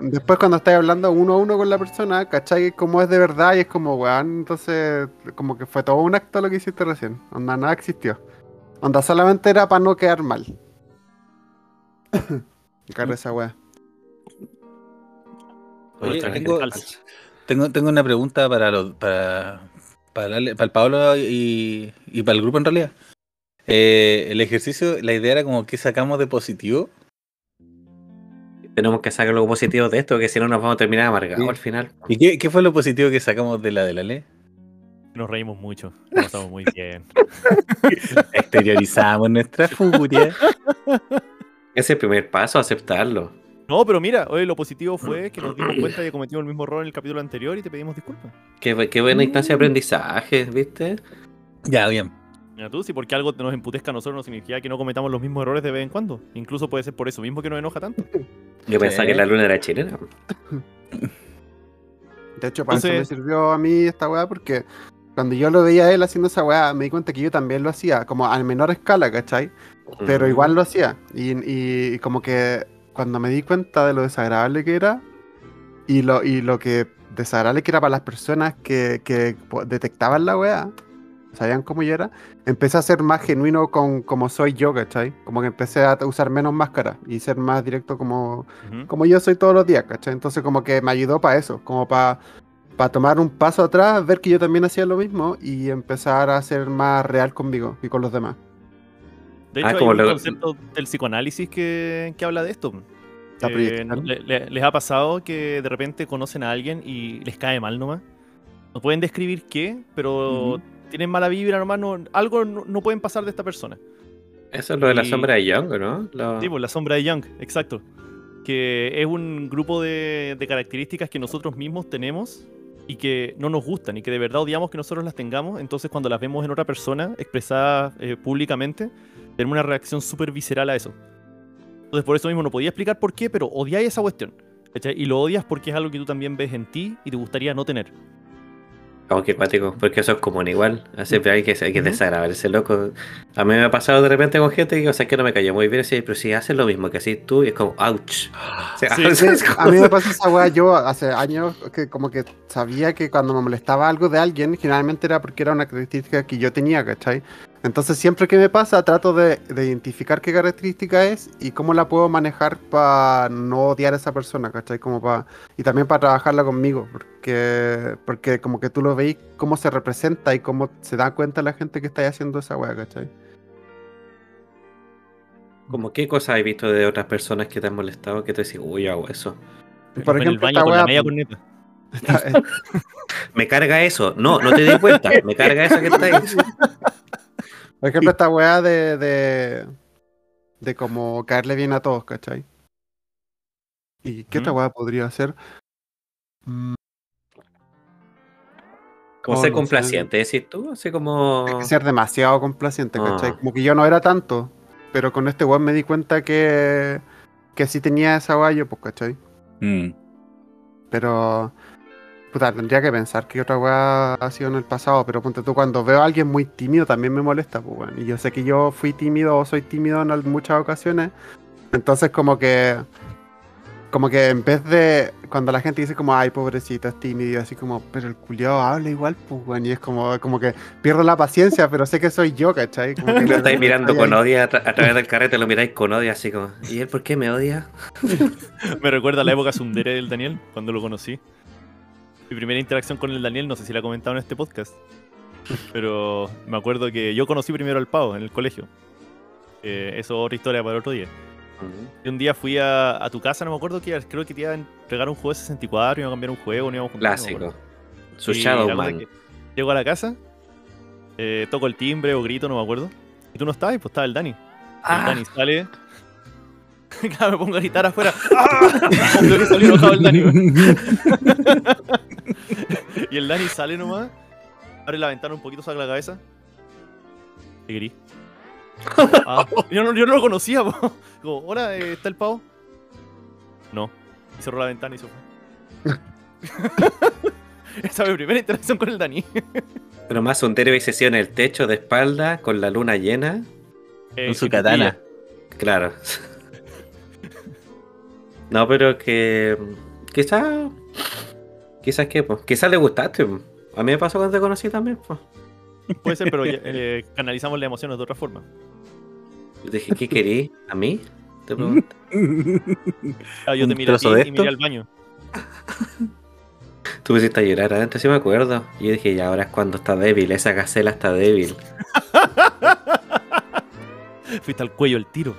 después, cuando estás hablando uno a uno con la persona, ¿cachai? Como es de verdad y es como, weón, entonces como que fue todo un acto lo que hiciste recién. Onda, nada existió. Onda, solamente era para no quedar mal. Me carga esa weá. Tengo, tengo, tengo una pregunta para los para, para, para el Pablo y, y para el grupo en realidad. Eh, el ejercicio, la idea era como que sacamos de positivo. Tenemos que sacar lo positivo de esto, que si no nos vamos a terminar amargados Sí. al final. ¿Y qué, qué fue lo positivo que sacamos de la de la ley? Nos reímos mucho. Lo pasamos muy bien. Exteriorizamos nuestra furia. Ese es el primer paso, aceptarlo. No, pero mira, hoy lo positivo fue que nos dimos cuenta de que cometimos el mismo error en el capítulo anterior y te pedimos disculpas. Qué, qué buena instancia de aprendizaje, ¿viste? Ya, bien. Mira tú, si porque algo nos emputezca a nosotros no significa que no cometamos los mismos errores de vez en cuando. Incluso puede ser por eso mismo que nos enoja tanto. Yo pensaba que la luna era chilena. De hecho, para eso me Entonces- sirvió a mí esta weá porque cuando yo lo veía a él haciendo esa weá, me di cuenta que yo también lo hacía, como a menor escala, ¿cachai? Pero Mm. igual lo hacía. Y, y- y como que cuando me di cuenta de lo desagradable que era y lo, y lo que desagradable que era para las personas que, que detectaban la weá, sabían cómo yo era, empecé a ser más genuino con como soy yo, ¿cachai? Como que empecé a usar menos máscara y ser más directo como, como yo soy todos los días, ¿cachai? Entonces como que me ayudó para eso, como para tomar un paso atrás, ver que yo también hacía lo mismo y empezar a ser más real conmigo y con los demás. De Ah, hecho, como hay un lo- concepto del psicoanálisis que, que habla de esto. Eh, proyección. le- le- ¿Les ha pasado que de repente conocen a alguien y les cae mal nomás? No pueden describir qué, pero. Tienen mala vibra nomás, no, algo no, no pueden pasar de esta persona. Eso es lo de la Y- sombra de Young, ¿no? Lo- Sí, pues la sombra de Young, exacto. Que es un grupo de, de características que nosotros mismos tenemos y que no nos gustan y que de verdad odiamos que nosotros las tengamos. Entonces, cuando las vemos en otra persona expresadas eh, públicamente, tenemos una reacción súper visceral a eso. Entonces, por eso mismo no podía explicar por qué, pero odiáis esa cuestión. ¿cachai? Y lo odias porque es algo que tú también ves en ti y te gustaría no tener. Qué cuático, porque eso es común igual. Siempre hay que, hay que Ujú. desagradar ese loco. A mí me ha pasado de repente con gente que, o sea, que no me cayó muy bien, así, pero si haces lo mismo que así tú, y es como, ouch. O sea, Sí, o sea, es A como- mí me pasa esa weá, yo hace años que como que sabía que cuando me molestaba algo de alguien, generalmente era porque era una característica que yo tenía, ¿cachai? Entonces siempre que me pasa trato de, de identificar qué característica es y cómo la puedo manejar para no odiar a esa persona, ¿cachai? Como pa- y también para trabajarla conmigo, porque, porque como que tú lo veis cómo se representa y cómo se da cuenta la gente que está haciendo esa weá, ¿cachai? Como qué cosas has visto de otras personas que te han molestado que te decís, uy, hago eso. Por en el ejemplo, baño con la media corneta. Está- Me carga eso. No, no te di cuenta. Me carga eso que está ahí. Por ejemplo, esta weá de, de, de como caerle bien a todos, ¿cachai? ¿Y qué otra weá podría ser? Mm, Como Oh, ser complaciente, decís tú, así como. hay que ser demasiado complaciente, ¿cachai? Ah. Como que yo no era tanto, pero con este weón me di cuenta que, que sí tenía esa weá yo, pues, ¿cachai? Mm. Pero, puta, tendría que pensar que otra weá ha sido en el pasado, pero ponte tú, cuando veo a alguien muy tímido también me molesta, pues, weón. Y yo sé que yo fui tímido o soy tímido en muchas ocasiones, entonces como que, como que en vez de, cuando la gente dice como, ay, pobrecito, es tímido, y así como, pero el culiao habla igual, pues, weón, y es como, como que pierdo la paciencia, pero sé que soy yo, ¿cachai? Como que Lo estáis mirando con ahí. odio a, tra- a través del carrete, lo miráis con odio, así como, ¿y él por qué me odia? Me recuerda a la época Sundere del Daniel, cuando lo conocí. Mi primera interacción con el Daniel, no sé si la he comentado en este podcast, pero me acuerdo que yo conocí primero al Pau en el colegio. Eh, eso es otra historia para otro día. Y un día fui a, a tu casa, no me acuerdo que creo que te iban a entregar un juego de 64, iban a cambiar un juego, no íbamos Clásico. Su Y la Shadow cosa Man. es que Llego a la casa, eh, toco el timbre o grito, no me acuerdo. Y tú no estabas, pues estaba el Dani. El Ah, Dani sale. Claro, me pongo a gritar afuera. ¡Ah! Que salió enojado el Dani. y el Dani sale nomás, abre la ventana un poquito, saca la cabeza. Y gris. Ah, yo, no, yo no lo conocía, po. Como, hola, eh, ¿está el pavo? No. Y cerró la ventana y se fue. Esa fue mi primera interacción con el Dani. pero más un hubiese sido en el techo de espalda, con la luna llena. Eh, Con su katana. Claro. No, pero que. Quizás. Quizás que, pues. Quizás le gustaste. pues. A mí me pasó cuando te conocí también, pues. Puede ser, pero eh, canalizamos las emociones de otra forma. Yo dije, ¿qué querí? ¿A mí? Te pregunto. Ah, yo ¿Un te miré a ti y miré al baño. Tú me hiciste a llorar adentro, sí me acuerdo. Y yo dije, ya ahora es cuando está débil, esa gacela está débil. Fuiste al cuello el tiro.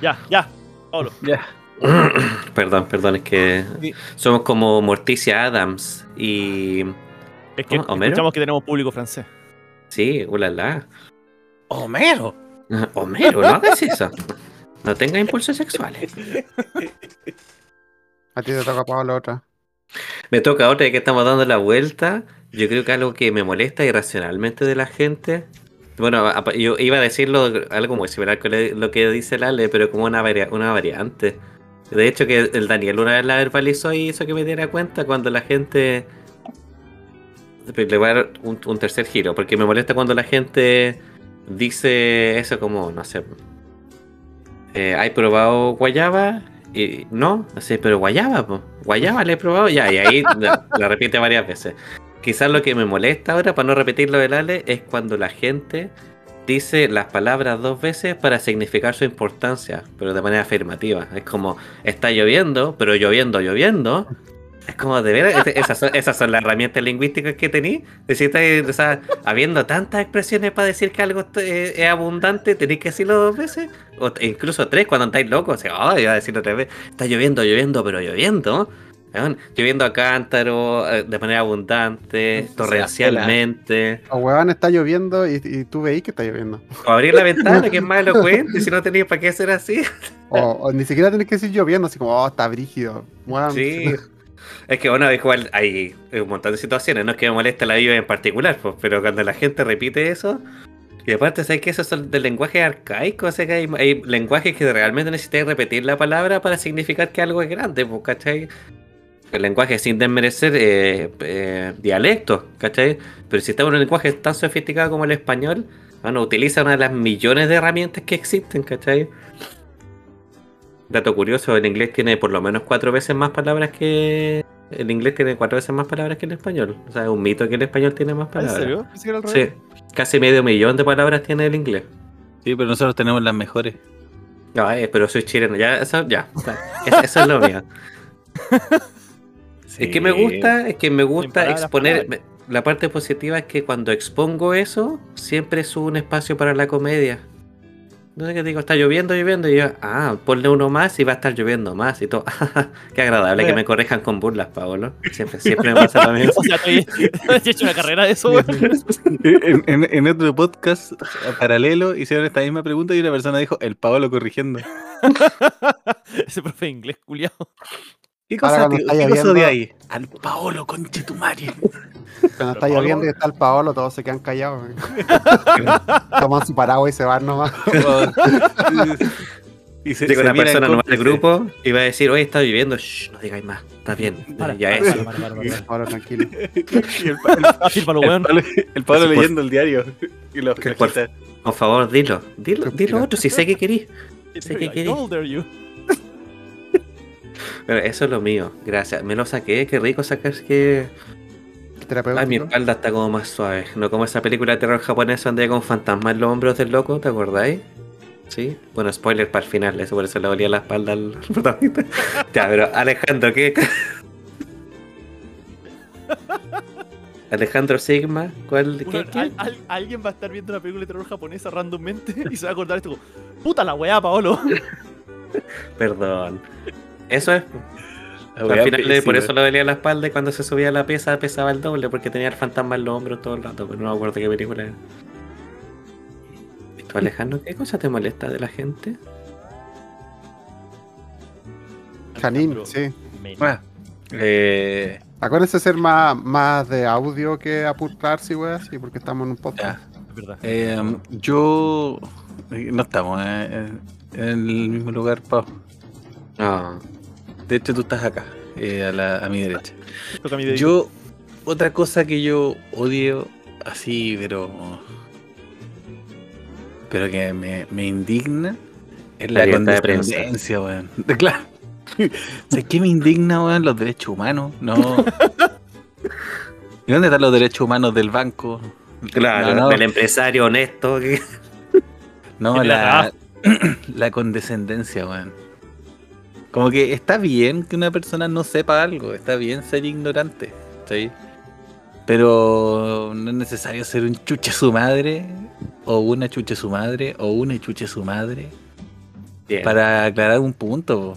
Ya, ya. Pablo. Ya. Perdón, perdón, es que Sí. somos como Morticia Adams y. Es que. ¿Homero? escuchamos que tenemos público francés. Sí, ulala. Homero. Homero, no hagas eso. No tenga impulsos sexuales. A ti te toca Pablo otra. Me toca otra de que estamos dando la vuelta yo creo que algo que me molesta irracionalmente de la gente. Bueno, yo iba a decirlo algo muy similar con lo que dice Lale, pero como una, varia- una variante. De hecho, que el Daniel una vez la verbalizó y hizo que me diera cuenta cuando la gente. Le voy a dar un, un tercer giro, porque me molesta cuando la gente dice eso como, no sé. Eh, ¿Hay probado guayaba? Y no, así, pero guayaba, po. guayaba le he probado ya, y ahí la, la repite varias veces. Quizás lo que me molesta ahora, para no repetir lo del Ale, es cuando la gente dice las palabras dos veces para significar su importancia, pero de manera afirmativa. Es como, está lloviendo, pero lloviendo, lloviendo. Es como, de veras, Ese- esas son, las herramientas lingüísticas que tenéis. O sea, habiendo tantas expresiones para decir que algo es, es abundante, tenéis que decirlo dos veces, o incluso tres cuando estáis locos. O sea, oh, iba a decirlo tres veces. Está lloviendo, lloviendo, pero lloviendo. Weón, Lloviendo a cántaro, eh, de manera abundante, torrencialmente. O weón, está lloviendo y, y tú veis que está lloviendo. O abrir la ventana, que es más elocuente, si no tenéis para qué hacer así. O, o ni siquiera tenés que decir lloviendo, así como, oh, está brígido. Weón, Sí. Es que bueno, igual hay un montón de situaciones, no es que me moleste la vida en particular, pues, pero cuando la gente repite eso, y aparte, ¿sabes que Esos son del lenguaje arcaico, o sea que hay, hay lenguajes que realmente necesitáis repetir la palabra para significar que algo es grande, pues, ¿cachai? El lenguaje sin desmerecer eh, eh, dialectos, ¿cachai? Pero si estamos en un lenguaje tan sofisticado como el español, bueno, utiliza una de las millones de herramientas que existen, ¿cachai? Dato curioso, el inglés tiene por lo menos cuatro veces más palabras que... El inglés tiene cuatro veces más palabras que el español. O sea, es un mito que el español tiene más ¿En palabras. serio? Que era al Sí, casi medio millón de palabras tiene el inglés. Sí, pero nosotros tenemos las mejores. No, eh, pero soy chileno, ya, eso, ya. Eso, eso es lo mío. Es que me gusta, es que me gusta palabras, exponer. me- La parte positiva es que cuando expongo eso, siempre es un espacio para la comedia. No sé qué digo, está lloviendo, lloviendo, y yo, ah, ponle uno más y va a estar lloviendo más y todo. qué agradable que me corrijan con burlas, Paolo. Siempre, siempre me pasa lo mismo. O sea, estoy, he hecho una carrera de eso. En, en- en otro podcast paralelo hicieron esta misma pregunta y una persona dijo, el Paolo corrigiendo. Ese profe de inglés, culiado. ¿Qué Ahora cosa, está qué cosa lloviendo- de ahí? Al Paolo, conchetumare. Cuando está lloviendo y Paolo- está el Paolo, todos se quedan callados. Toman su paraguas y se van nomás. y se, Llega se una persona nomás del grupo y va a decir, oye, está viviendo, Shh, no digáis más, está bien, Para, ya para, es. para. Paolo, tranquilo. Y el, el- los el el Pablo Por- leyendo el diario. Y los por-. Por favor, dilo, dilo, dilo otro, si sé que querís. Sé que Like, Pero eso es lo mío, gracias. Me lo saqué, qué rico sacar que. Ay, mi espalda está como más suave. No como esa película de terror japonesa donde hay con fantasmas en los hombros del loco, ¿te acordáis? Sí. Bueno, spoiler para el final, eso por eso le dolía la espalda al protagonista. ya, pero Alejandro, ¿qué? Alejandro Sigma, ¿cuál? ¿Qué? Weón, qué? al- al- alguien va a estar viendo una película de terror japonesa randommente y se va a acordar esto como, puta la weá, Paolo. Perdón. Eso es. Al final le- por eso le dolía la espalda y cuando se subía a la pieza pesaba el doble porque tenía el fantasma en los hombros todo el rato, pero no me acuerdo qué película era. ¿Y tú, Alejandro, qué cosa te molesta de la gente? Janine, sí. Ah, eh, Acuérdense de ser más, más de audio que apurarse, weón, sí, porque estamos en un podcast. ya. Es verdad. Eh, yo. eh, No estamos eh, en el mismo lugar, Pau. No. De hecho, tú estás acá, eh, a, la- a mi derecha. Toca mi dedito. Yo, otra cosa que yo odio así, pero. Pero que me, me indigna es La la, condescendencia, weón. De- Claro. ¿Sabes qué me indigna, weón? Los derechos humanos. No. ¿Y dónde están los derechos humanos del banco? Claro, No, no. del empresario honesto. que- No, la, la condescendencia, weón. Como que está bien que una persona no sepa algo, está bien ser ignorante, ¿sí? Pero no es necesario ser un chuche su madre, o una chuche su madre, o una chuche su madre, Bien. para aclarar un punto.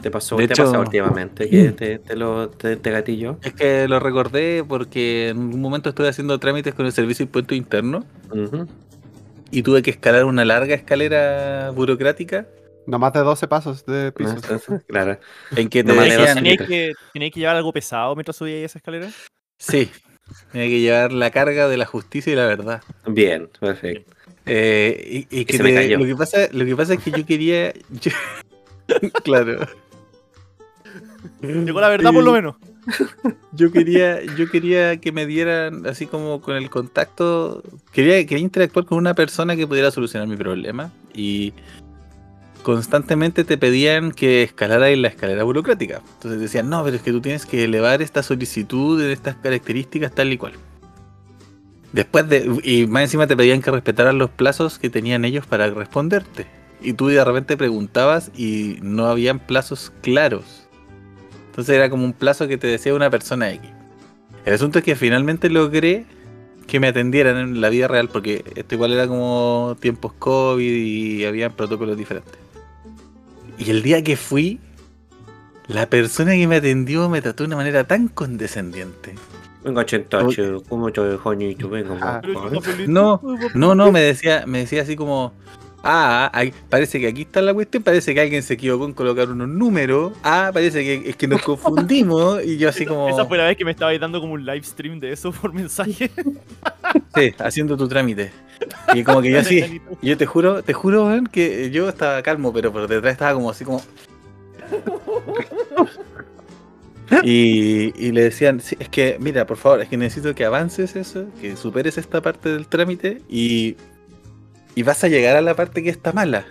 ¿Te pasó, de te hecho- últimamente que te, te lo te, te gatillo? Es que lo recordé porque en un momento estuve haciendo trámites con el servicio de impuesto interno y tuve que escalar una larga escalera burocrática No más de 12 pasos de piso. Claro. en que te ¿Teníais que, teníais que llevar algo pesado mientras subíais esa escalera? Sí, Tenía que llevar la carga de la justicia y la verdad. Bien, perfecto. Eh, y, y que se me te- cayó. lo, que pasa, lo que pasa es que yo quería. yo- claro. Llegó la verdad por lo menos. Yo quería, yo quería que me dieran así como con el contacto. Quería, quería interactuar con una persona que pudiera solucionar mi problema. Y constantemente te pedían que escalara en la escalera burocrática. Entonces decían, no, pero es que tú tienes que elevar esta solicitud de estas características tal y cual. Después de. Y más encima te pedían que respetaran los plazos que tenían ellos para responderte. Y tú de repente preguntabas y no habían plazos claros. Entonces era como un plazo que te decía una persona X. El asunto es que finalmente logré que me atendieran en la vida real, porque esto igual era como tiempos COVID y había protocolos diferentes. Y el día que fui, la persona que me atendió me trató de una manera tan condescendiente. Venga, 88, ¿cómo te Juanito? Venga, Ah, No. No, no, me decía, me decía así como, ah, parece que aquí está la cuestión, parece que alguien se equivocó en colocar unos números, ah, parece que es que nos confundimos, y yo así como, Esa fue la vez que me estabais dando como un live stream de eso por mensaje. sí, haciendo tu trámite. Y como que yo así, yo te juro, te juro, weón, que yo estaba calmo, pero por detrás estaba como así como... Y, y le decían, "Sí, es que, mira, por favor, es que necesito que avances eso, que superes esta parte del trámite y, y vas a llegar a la parte que está mala.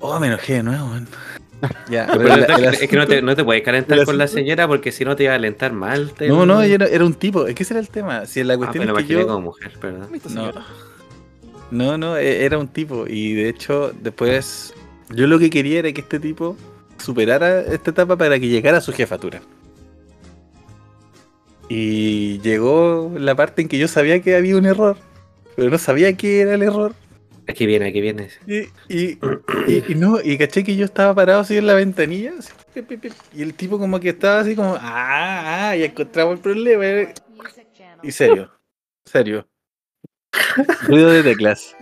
Oh, me enojé de nuevo, weón. Ya, Pero pero es, la- el es que no te, no te puedes calentar con la señora porque si no te iba a alentar mal. te- No, no, era, era un tipo, es que ese era el tema. Si la Ah, cuestión me lo es que imaginé yo... como mujer, perdón. No, no, no, e- era un tipo. Y de hecho, después, yo lo que quería era que este tipo superara esta etapa para que llegara a su jefatura. Y llegó la parte en que yo sabía que había un error, pero no sabía qué era el error. Aquí viene, aquí viene. Y, y, y- y no, y caché que yo estaba parado así en la ventanilla, así, y el tipo como que estaba así como, ah, ah, ya encontramos el problema. Y serio, serio. Ruido de teclas.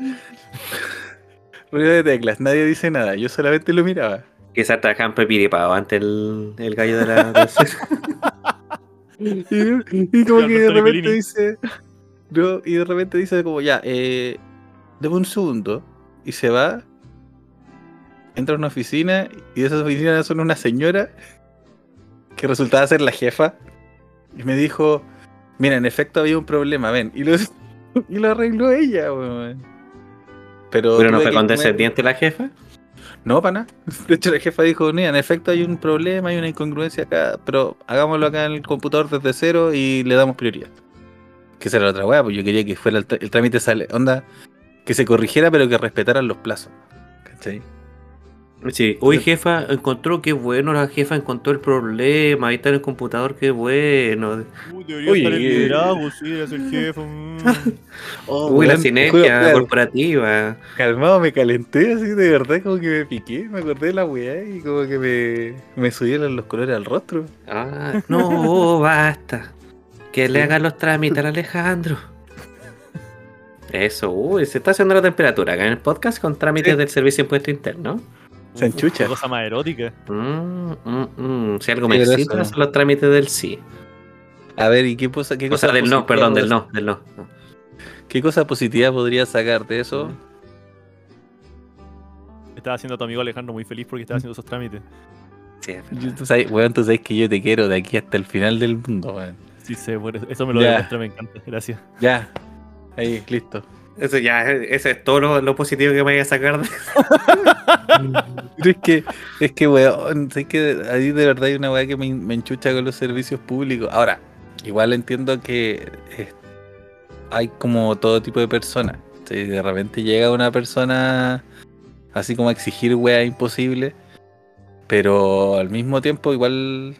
Ruido de teclas, nadie dice nada, yo solamente lo miraba. Quizás trabajan pepiripado antes el, el gallo de la. Y, y como que de repente dice, no, y de repente dice como, ya, eh, dame un segundo, y se va, entra a una oficina, y de esas oficinas son una señora que resultaba ser la jefa, y me dijo, mira, en efecto había un problema, ven, y lo, y lo arregló ella, weón. Pero, Pero no fue que- condescendiente la jefa. no, para nada. De hecho, la jefa dijo, mira, en efecto hay un problema, hay una incongruencia acá, pero hagámoslo acá en el computador desde cero y le damos prioridad. Que esa era la otra weá, pues yo quería que fuera el, tr- el trámite sale, onda, que se corrigiera pero que respetaran los plazos. ¿Cachai? Sí, uy jefa, encontró qué bueno, la jefa encontró el problema, ahí está en el computador, qué bueno. Uy, debería Oye, estar el eh, liderazgo, sí, eres el jefe. mm. Oh, Uy, la sinergia claro, corporativa. calmado, me calenté así de verdad, como que me piqué, me acordé de la weá y como que me, me subieron los colores al rostro. Ah, no, basta. Que le hagan los trámites al Alejandro. Eso, uy, se está haciendo la temperatura acá en el podcast con trámites Sí. del servicio de impuesto interno. Se enchucha. Cosa más erótica. Mm, mm, mm. Si algo Sí, me excita eso- son los trámites del sí. A ver, ¿y qué cosa, qué O cosa sea, del no, positiva perdón, del podría- no, del no. ¿Qué cosa positiva podría sacar de eso? Estaba haciendo a tu amigo Alejandro muy feliz porque estaba haciendo esos trámites. Sí, es Yo- verdad. tú sabes, weón, tú sabes que yo te quiero de aquí hasta el final del mundo, weón. Sí, sé, por eso, eso me lo demuestra, me encanta. Gracias. Ya. Ahí, listo. Eso ya, eso es todo lo, lo positivo que me vaya a sacar. de- Pero es que, es que, weón, sé que ahí de verdad hay una weá que me, me enchucha con los servicios públicos. Ahora, igual entiendo que eh, hay como todo tipo de personas. Si de repente llega una persona así como a exigir weá imposible, pero al mismo tiempo igual...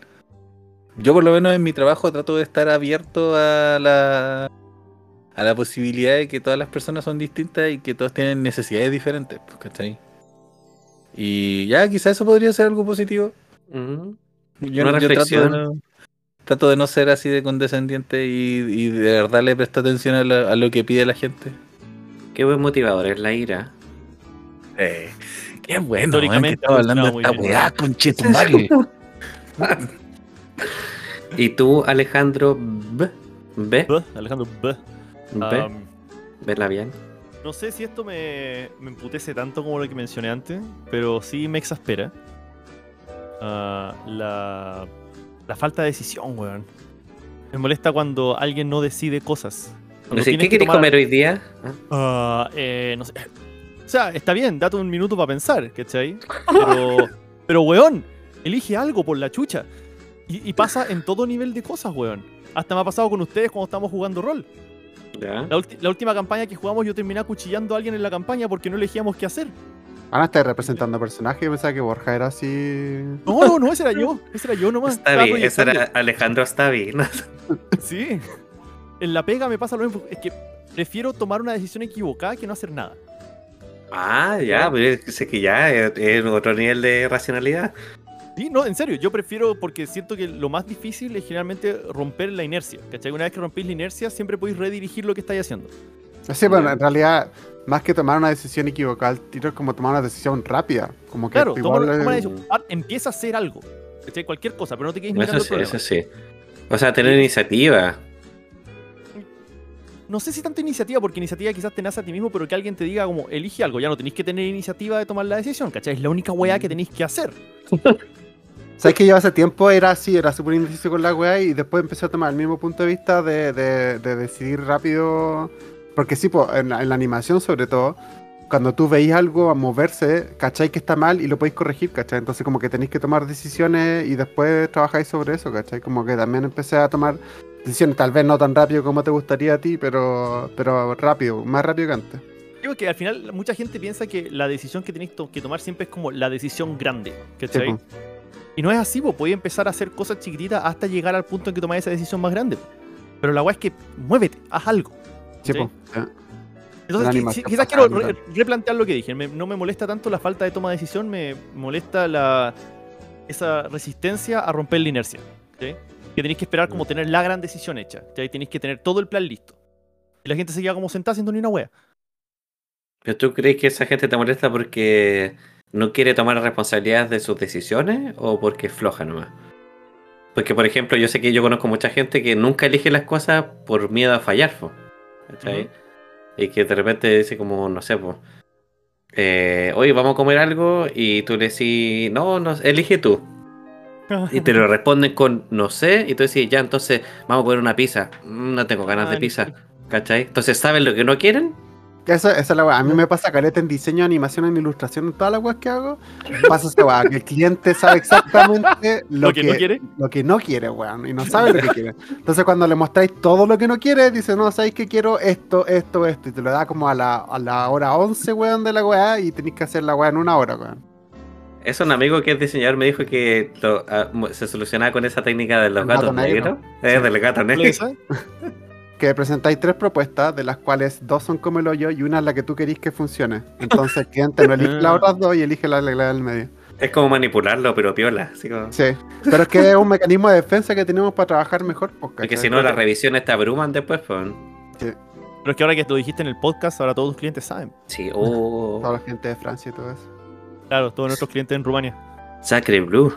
Yo por lo menos en mi trabajo trato de estar abierto a la, a la posibilidad de que todas las personas son distintas y que todos tienen necesidades diferentes, pues, ¿cachai? Y ya, quizás eso podría ser algo positivo. Yo, Una no- yo trato, de no, trato de no ser así de condescendiente y, y de verdad le presto atención a, la- a lo que pide la gente. Qué buen motivador es la ira. Eh, qué bueno, que Históricamente estaba hablando de esta weá, conchetumare. ¿Y tú, Alejandro B? ¿B? B, Alejandro B. ¿B? Am, ¿Verla bien? no sé si esto me, me emputece tanto como lo que mencioné antes, pero sí me exaspera. Ah, la, la falta de decisión, weón. Me molesta cuando alguien no decide cosas. No sé, ¿Qué que querés tomar- comer hoy día? Ah, eh, no sé. O sea, está bien, date un minuto para pensar, ¿cachai? Pero, pero weón, elige algo por la chucha. Y, y pasa en todo nivel de cosas, weón. Hasta me ha pasado con ustedes cuando estamos jugando rol. Ya. La, última campaña que jugamos yo terminé acuchillando a alguien en la campaña porque no elegíamos qué hacer. Ahora estás representando personajes. Pensaba que Borja era así. No, no, no, ese era yo. Ese era yo nomás. Está bien, ese era. Alejandro está bien. Sí. En la pega me pasa lo mismo. Es que prefiero tomar una decisión equivocada que no hacer nada. Ah, ya, pero sé que ya es, es otro nivel de racionalidad. Sí, no, en serio, yo prefiero porque siento que lo más difícil es generalmente romper la inercia. ¿Cachai? Una vez que rompís la inercia, siempre podéis redirigir lo que estáis haciendo. Sí, bueno, en realidad, más que tomar una decisión equivocada, el tiro es como tomar una decisión rápida. Como que Claro, toma, igual, toma una eh, decisión. Ah, empieza a hacer algo. ¿Cachai? Cualquier cosa, pero no te quedes Eso mirando el sí, eso sí. O sea, tener iniciativa. No sé si tanta iniciativa, porque iniciativa quizás te nace a ti mismo, pero que alguien te diga como, elige algo, ya no tenéis que tener iniciativa de tomar la decisión, ¿cachai? Es la única weá que tenéis que hacer. ¿Sabes que yo hace tiempo era así, era súper indeciso con la weá y después empecé a tomar el mismo punto de vista de, de- de decidir rápido? Porque sí, po, en, la, en la animación sobre todo, cuando tú veis algo a moverse, ¿cachai? Que está mal y lo podéis corregir, ¿cachai? Entonces como que tenéis que tomar decisiones y después trabajáis sobre eso, ¿cachai? Como que también empecé a tomar decisiones, tal vez no tan rápido como te gustaría a ti, pero, pero rápido, más rápido que antes. Digo que al final mucha gente piensa que la decisión que tenéis to- que tomar siempre es como la decisión grande, Sí, ¿cachai? Y no es así, vos podéis empezar a hacer cosas chiquititas hasta llegar al punto en que tomáis esa decisión más grande. Pero la weá es que muévete, haz algo. Sí, Sí. Entonces, quizás quiero re- replantear lo que dije. Me- no me molesta tanto la falta de toma de decisión, me molesta la, esa resistencia a romper la inercia. ¿sí? Que tenéis que esperar como tener la gran decisión hecha. ¿sí? Tenéis que tener todo el plan listo. Y la gente se queda como sentada haciendo ni una wea. ¿Pero tú crees que esa gente te molesta porque no quiere tomar responsabilidad de sus decisiones o porque es floja nomás? Porque, por ejemplo, yo sé que yo conozco mucha gente que nunca elige las cosas por miedo a fallar, po. Y que de repente dice como, no sé, pues, eh, oye, vamos a comer algo y tú le decís, no, no, elige tú. Y te lo responden con, no sé, y tú decís, ya, entonces vamos a comer una pizza. Mm, No tengo ganas de pizza, ¿cachai? Entonces, ¿saben lo que no quieren? Eso, esa es la weá. A mí me pasa caleta en diseño, animación, en ilustración, en todas las weas que hago. Pasa esa weá, que el cliente sabe exactamente lo, Lo que no quiere. lo que no quiere, weón, y no sabe lo que quiere. Entonces cuando le mostráis todo lo que no quiere, dice, no, sabéis que quiero esto, esto, esto, y te lo da como a la, a la hora 11, weón, de la weá, y tenéis que hacer la weá en una hora, weón. Es un amigo que es diseñador, me dijo que lo- mo- se solucionaba con esa técnica de los El gatos gato negro. negros. Eh, del gato negro. Que presentáis tres propuestas, de las cuales dos son como el hoyo y una es la que tú querís que funcione. Entonces el cliente no elige las otras dos y elige la, la, la del medio. Es como manipularlo, pero piola. Así como... Sí, pero es que es un mecanismo de defensa que tenemos para trabajar mejor. Pues, Porque ¿cachai? si no, las revisiones te abruman después, pues. Pero es que ahora que lo dijiste en el podcast, ahora todos tus clientes saben. Sí, oh. Toda la gente de Francia y todo eso. Claro, todos nuestros clientes en Rumania. Sacre Blue.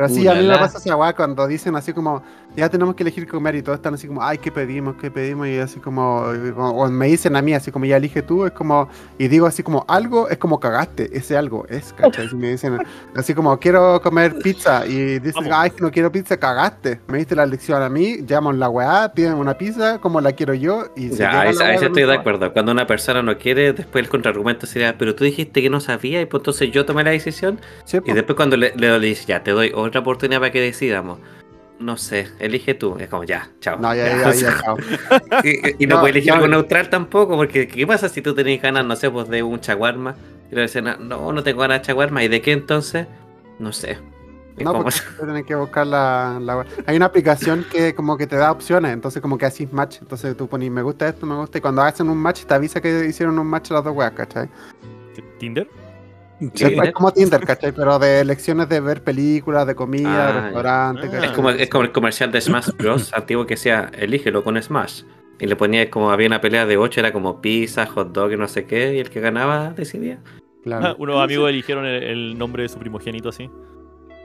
Pero sí, Uh, a mí la, me pasa esa weá cuando dicen así como, ya tenemos que elegir comer y todos están así como, ay, ¿qué pedimos? ¿Qué pedimos? Y así como, o me dicen a mí así como, ya elige tú, es como, y digo así como, algo es como cagaste, ese algo es, ¿cachai? Si me dicen así como, quiero comer pizza y dicen, Vamos. ay, no quiero pizza, cagaste. Me diste la lección a mí, llaman la weá, piden una pizza como la quiero yo y se Ya, llega a la esa, a weá esa con estoy de acuerdo. Cuando una persona no quiere, después el contraargumento sería, pero tú dijiste que no sabía y pues entonces yo tomé la decisión. Sí, Y po. después cuando le, le, le dices, ya, te doy otra oportunidad para que decidamos. No sé, elige tú. Es como, ya, chao. No, ya, ya, ya, chao. Y, y no, No, puedes elegir no. algo neutral tampoco, porque ¿qué pasa si tú tenés ganas, no sé, pues de un chaguarma? Y le dicen, no, no tengo ganas de chaguarma. ¿Y de qué entonces? No sé. No, porque tienes que buscar la, la- Hay una aplicación que como que te da opciones, entonces como que haces match. Entonces tú pones, me gusta esto, me gusta, y cuando hacen un match te avisa que hicieron un match las dos weas, ¿cachai? ¿Tinder? Sí. Es, es como Tinder, ¿cachai? Pero de elecciones de ver películas, de comida, Ah, de restaurantes. Es como, es como el comercial de Smash Bros. antiguo que decía, elígelo con Smash. Y le ponía como había una pelea de 8, era como pizza, hot dog y no sé qué, y el que ganaba decidía. Claro. Unos amigos eligieron el, el nombre de su primogénito así.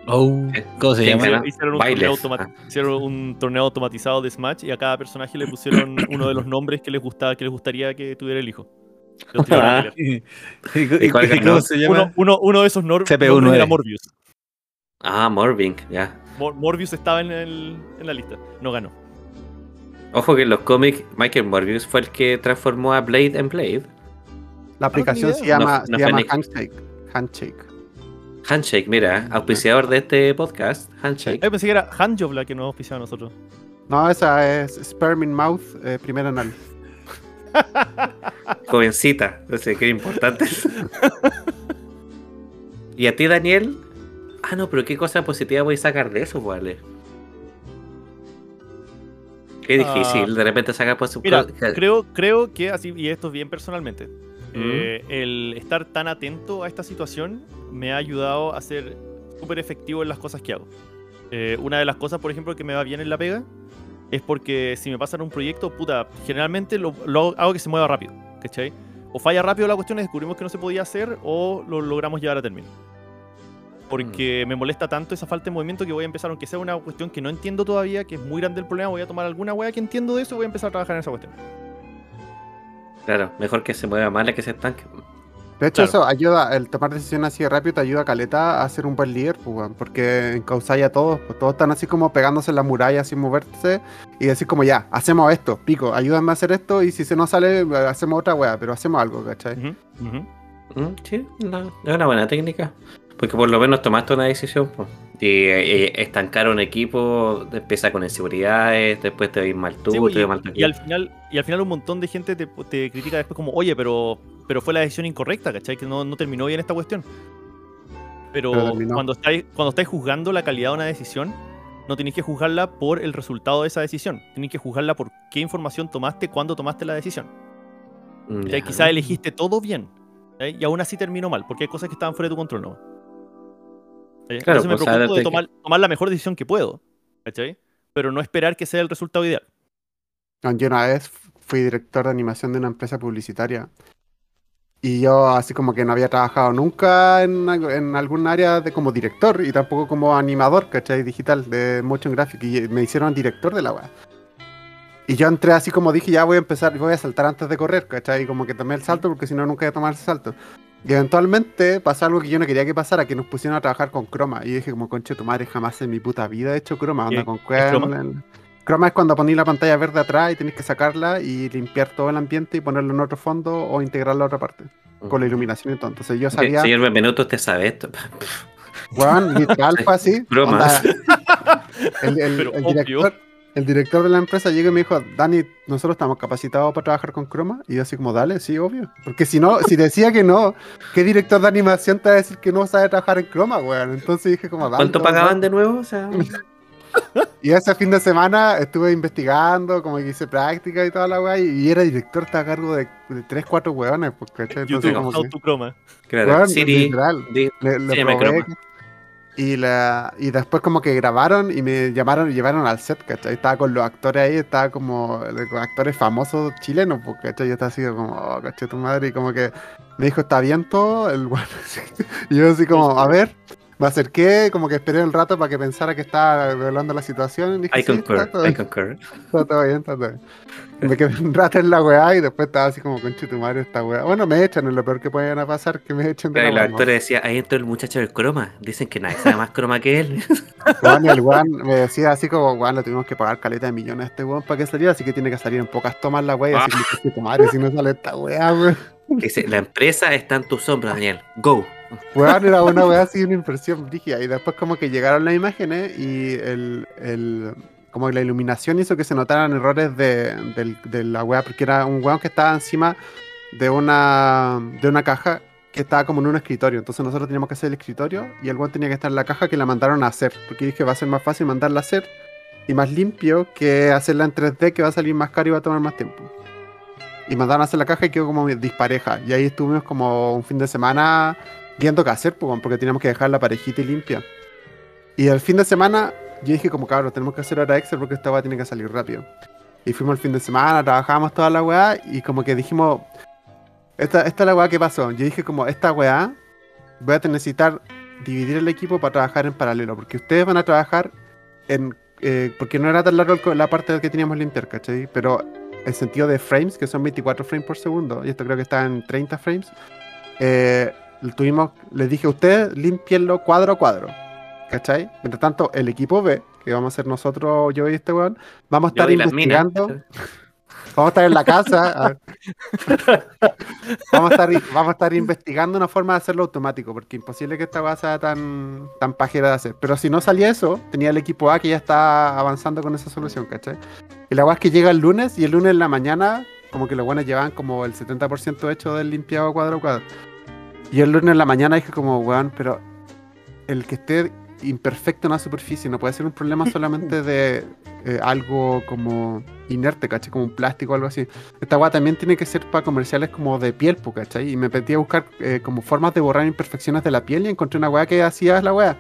Oh, ¿Cómo se ¿Quién llama? Hicieron un, Ah. hicieron un torneo automatizado de Smash y a cada personaje le pusieron uno de los nombres que les gustaba, que les gustaría que tuviera el hijo. Los tiraron a Ah. pelear. ¿Y, y- ¿Y cuál y ganó? cómo se llama? uno, uno, uno de esos nor- CPU9. nombres era Morbius. Ah, Morbing, ya. Mor- Morbius estaba en, el- en la lista. No ganó. Ojo que en los cómics Michael Morbius fue el que transformó a Blade en Blade. La aplicación idea. se llama, No- se llama Handshake. Handshake. Handshake, mira, auspiciador de este podcast, Handshake. Yo pensé que era Handjob la que nos auspiciaba a nosotros. No, esa es Sperm in Mouth, eh, primer anal. Jovencita, no sé qué importante. ¿Y a ti, Daniel? Ah, no, pero qué cosa positiva voy a sacar de eso, vale. Qué Ah. difícil, de repente sacar pues, Mira, co- creo, creo que así, y esto es bien personalmente, eh, el estar tan atento a esta situación me ha ayudado a ser súper efectivo en las cosas que hago. Eh, una de las cosas, por ejemplo, que me va bien en la pega es porque si me pasan un proyecto, puta, generalmente lo, lo hago que se mueva rápido, ¿cachai? O falla rápido la cuestión y descubrimos que no se podía hacer o lo logramos llevar a término. Porque me molesta tanto esa falta de movimiento que voy a empezar, aunque sea una cuestión que no entiendo todavía, que es muy grande el problema, voy a tomar alguna wea que entiendo de eso y voy a empezar a trabajar en esa cuestión. Claro, mejor que se mueva mal a que se estanque. De hecho, Claro. eso ayuda, el tomar decisiones así de rápido te ayuda a Caleta a ser un buen líder, pues, porque encauzáis a todos, pues todos están así como pegándose en la muralla sin moverse y decir como ya, hacemos esto, pico, ayúdame a hacer esto y si se nos sale, hacemos otra weá, pero hacemos algo, ¿cachai? Ujú, ujú. Mm, Sí, no, es una buena técnica. Porque por lo menos tomaste una decisión. po. Y eh, estancar un equipo empieza con inseguridades, después te ves mal tú, Sí, te pues, ves mal tu y, y al final, y al final un montón de gente te, te critica después como, oye, pero, pero fue la decisión incorrecta, ¿cachai? Que no, no terminó bien esta cuestión. Pero cuando estáis, cuando estáis juzgando la calidad de una decisión, no tenéis que juzgarla por el resultado de esa decisión. Tenéis que juzgarla por qué información tomaste cuando tomaste la decisión. Mm. Quizás elegiste todo bien. Y aún así terminó mal, porque hay cosas que estaban fuera de tu control, ¿no? Claro, Entonces me pues, ahora preocupo de tomar, tomar la mejor decisión que puedo, ¿cachai? Pero no esperar que sea el resultado ideal. Yo una vez fui director de animación de una empresa publicitaria y yo así como que no había trabajado nunca en, en algún área de como director y tampoco como animador, ¿cachai? Digital, de motion graphic y me hicieron director de la weá. Y yo entré así como dije, ya voy a empezar, voy a saltar antes de correr, ¿cachai? Y como que tomé el salto porque si no nunca iba a tomar ese salto. Y eventualmente pasó algo que yo no quería que pasara, que nos pusieron a trabajar con croma. Y dije como, conche tu madre, jamás en mi puta vida he hecho croma. ¿Qué- Onda, con qué es croma? Croma es cuando ponéis la pantalla verde atrás y tenéis que sacarla y limpiar todo el ambiente y ponerlo en otro fondo o integrarlo a otra parte. Con la iluminación y todo. Entonces yo sabía, Señor Benvenuto, usted sabe esto. weón, literal fue así. Bromas. el, el- Pero el obvio. director, el director de la empresa llegó y me dijo, Dani, nosotros estamos capacitados para trabajar con croma. Y yo así como, dale, sí, obvio. Porque si no, si decía que no, ¿qué director de animación te va a decir que no sabe trabajar en croma, weón? Entonces dije como, dale. ¿Cuánto pagaban de nuevo? O sea, Y ese fin de semana estuve investigando, como que hice práctica y toda la weá, y, era director, estaba a cargo de, de 3, 4 weones, pues, ¿cachai? Entonces, YouTube, como que, autocroma. claro, weón, Siri, literal, di- le, le probé, y, la, y después como que grabaron y me llamaron y llevaron al set, ¿cachai? Estaba con los actores ahí, estaba como con actores famosos chilenos, pues, ¿cachai? Yo estaba así como, oh, ¿cachai? Tu madre, y como que me dijo, ¿está bien todo? El weón, así. y yo así como, a ver, me acerqué, como que esperé un rato para que pensara que estaba hablando la situación, y dije, I "Sí, concur, está todo I bien". concur. Está todo bien, está todo bien. Me quedé un rato en la weá y después estaba así como, conche tu madre esta weá. Bueno, me echan, es lo peor que pueden a pasar, que me echen de y la weá. actora decía, ahí entró el muchacho del croma. Dicen que nadie sabe más croma que él. Weón, y el weón me decía así como, weón, le tuvimos que pagar caleta de millones a este weón para que saliera, así que tiene que salir en pocas tomas la weá. y Así que, tu madre, si no sale esta weá, weón. Dice, la empresa está en tus hombros, Daniel. Go. Weón, era una weá así, una impresión brígida. Y después como que llegaron las imágenes y el, el como la iluminación hizo que se notaran errores de, del- de la weá, porque era un weón que estaba encima de una, de una caja que estaba como en un escritorio. Entonces nosotros teníamos que hacer el escritorio y el weón tenía que estar en la caja que la mandaron a hacer. Porque dije va a ser más fácil mandarla a hacer y más limpio que hacerla en 3D que va a salir más caro y va a tomar más tiempo. Y mandaron a hacer la caja y quedó como dispareja. Y ahí estuvimos como un fin de semana viendo qué hacer, pues, porque teníamos que dejar la parejita y limpia. Y el fin de semana yo dije como cabrón, tenemos que hacer hora extra porque esta weá tiene que salir rápido. Y fuimos el fin de semana, trabajábamos toda la weá y como que dijimos, esta, esta es la weá que pasó. Yo dije como, esta weá voy a necesitar dividir el equipo para trabajar en paralelo, porque ustedes van a trabajar en... eh, porque no era tan largo el la parte que teníamos limpiar, ¿cachai? Pero en sentido de frames, que son 24 frames por segundo, y esto creo que está en 30 frames, eh, tuvimos, les dije a ustedes, limpienlo cuadro a cuadro, ¿cachai? Mientras tanto, el equipo B, que vamos a ser nosotros, yo y este weón, vamos a estar investigando... Vamos a estar en la casa. vamos, a estar, vamos a estar investigando una forma de hacerlo automático, porque imposible que esta weá sea tan, tan pajera de hacer. Pero si no salía eso, tenía el equipo A que ya está avanzando con esa solución, ¿cachai? Y la weá es que llega el lunes y el lunes en la mañana, como que los buenos llevaban como el 70% hecho del limpiado cuadro a cuadro. Y el lunes en la mañana dije como, weón, pero el que esté imperfecto en la superficie no puede ser un problema solamente de eh, algo como inerte, ¿cachai? Como un plástico o algo así. Esta weá también tiene que ser para comerciales como de piel, po, ¿cachai? Y me metí a buscar eh, como formas de borrar imperfecciones de la piel y encontré una weá que hacía la weá.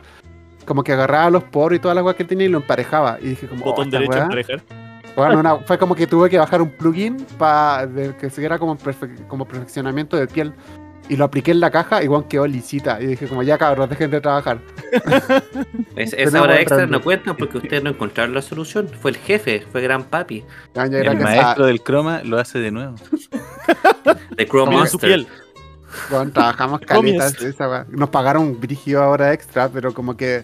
Como que agarraba los poros y toda la weá que tenía y lo emparejaba. Y dije como, oh, Botón esta derecho weá- emparejar. bueno, una- fue como que tuve que bajar un plugin para que se viera como, perfe- como perfeccionamiento de piel. Y lo apliqué en la caja y bueno, quedó lisita. Y dije como ya cabros, dejen de trabajar. Es- esa hora extra no cuenta porque ustedes no encontraron la solución. Fue el jefe, fue Gran Papi. Ya, ya, El a- maestro del croma lo hace de nuevo. De en su Monster. piel. Bueno, trabajamos esa weá. Nos pagaron un brígido hora extra, pero como que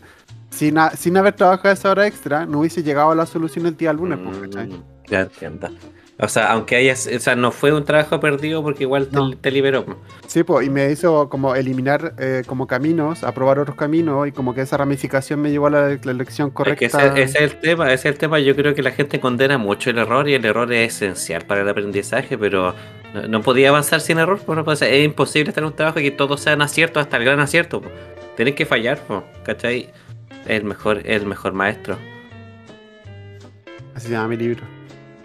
sin, a- sin haber trabajado esa hora extra, no hubiese llegado a la solución el día lunes, pues. Mm, ya entiendo. O sea, aunque haya, o sea, no fue un trabajo perdido porque igual te, No. te liberó. Sí, pues, y me hizo como eliminar eh, como caminos, aprobar otros caminos, y como que esa ramificación me llevó a la, la elección Es correcta. que ese, ese es el tema, ese es el tema. Yo creo que la gente condena mucho el error y el error es esencial para el aprendizaje, pero no, no podía avanzar sin error. pues, es imposible estar en un trabajo y que todos sean aciertos hasta el gran acierto. pues. Tenés que fallar, pues, ¿cachai? El mejor, el mejor maestro. Así se llama mi libro.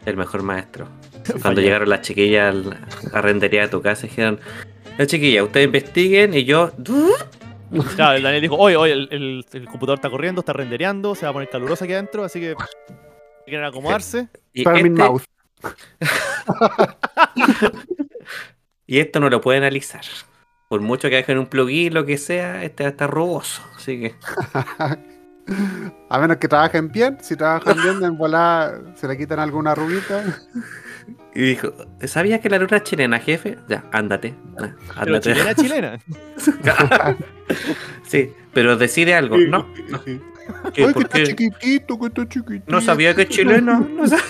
El mejor maestro. Cuando llegaron las chiquillas a rendería a tu casa, dijeron: La chiquilla, ustedes investiguen y yo. Ya, el Daniel dijo, oye, oye, el, el- el computador está corriendo, está rendereando, se va a poner caluroso aquí adentro, así que quieren acomodarse. Y este- Mouth. Y esto no lo pueden analizar. Por mucho que hagan un plugin, lo que sea, este va a estar rugoso. Así que. A menos que trabajen bien, si trabajan bien, en volar se le quitan alguna rubita. Y dijo: ¿Sabías que la luna es chilena, jefe? Ya, ándate. ah, Pero Ándate. chilena, chilena. sí, pero decide algo. No, no. ¿Qué? Ay, que ¿Por está qué? chiquitito, que está chiquitito. No sabía que es chileno. No sabía.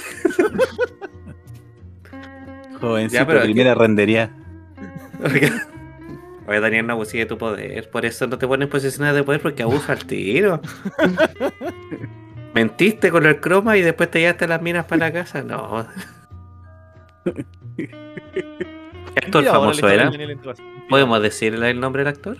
Jovencito, Ya, pero aquí- primera rendería. Oye, Daniel, no de tu poder. Por eso no te pones en posiciones de poder porque abusa al tiro. Mentiste con el croma y después te llevaste las minas para la casa. No. ¿Qué actor Mira, famoso era? ¿Podemos decirle el nombre del actor?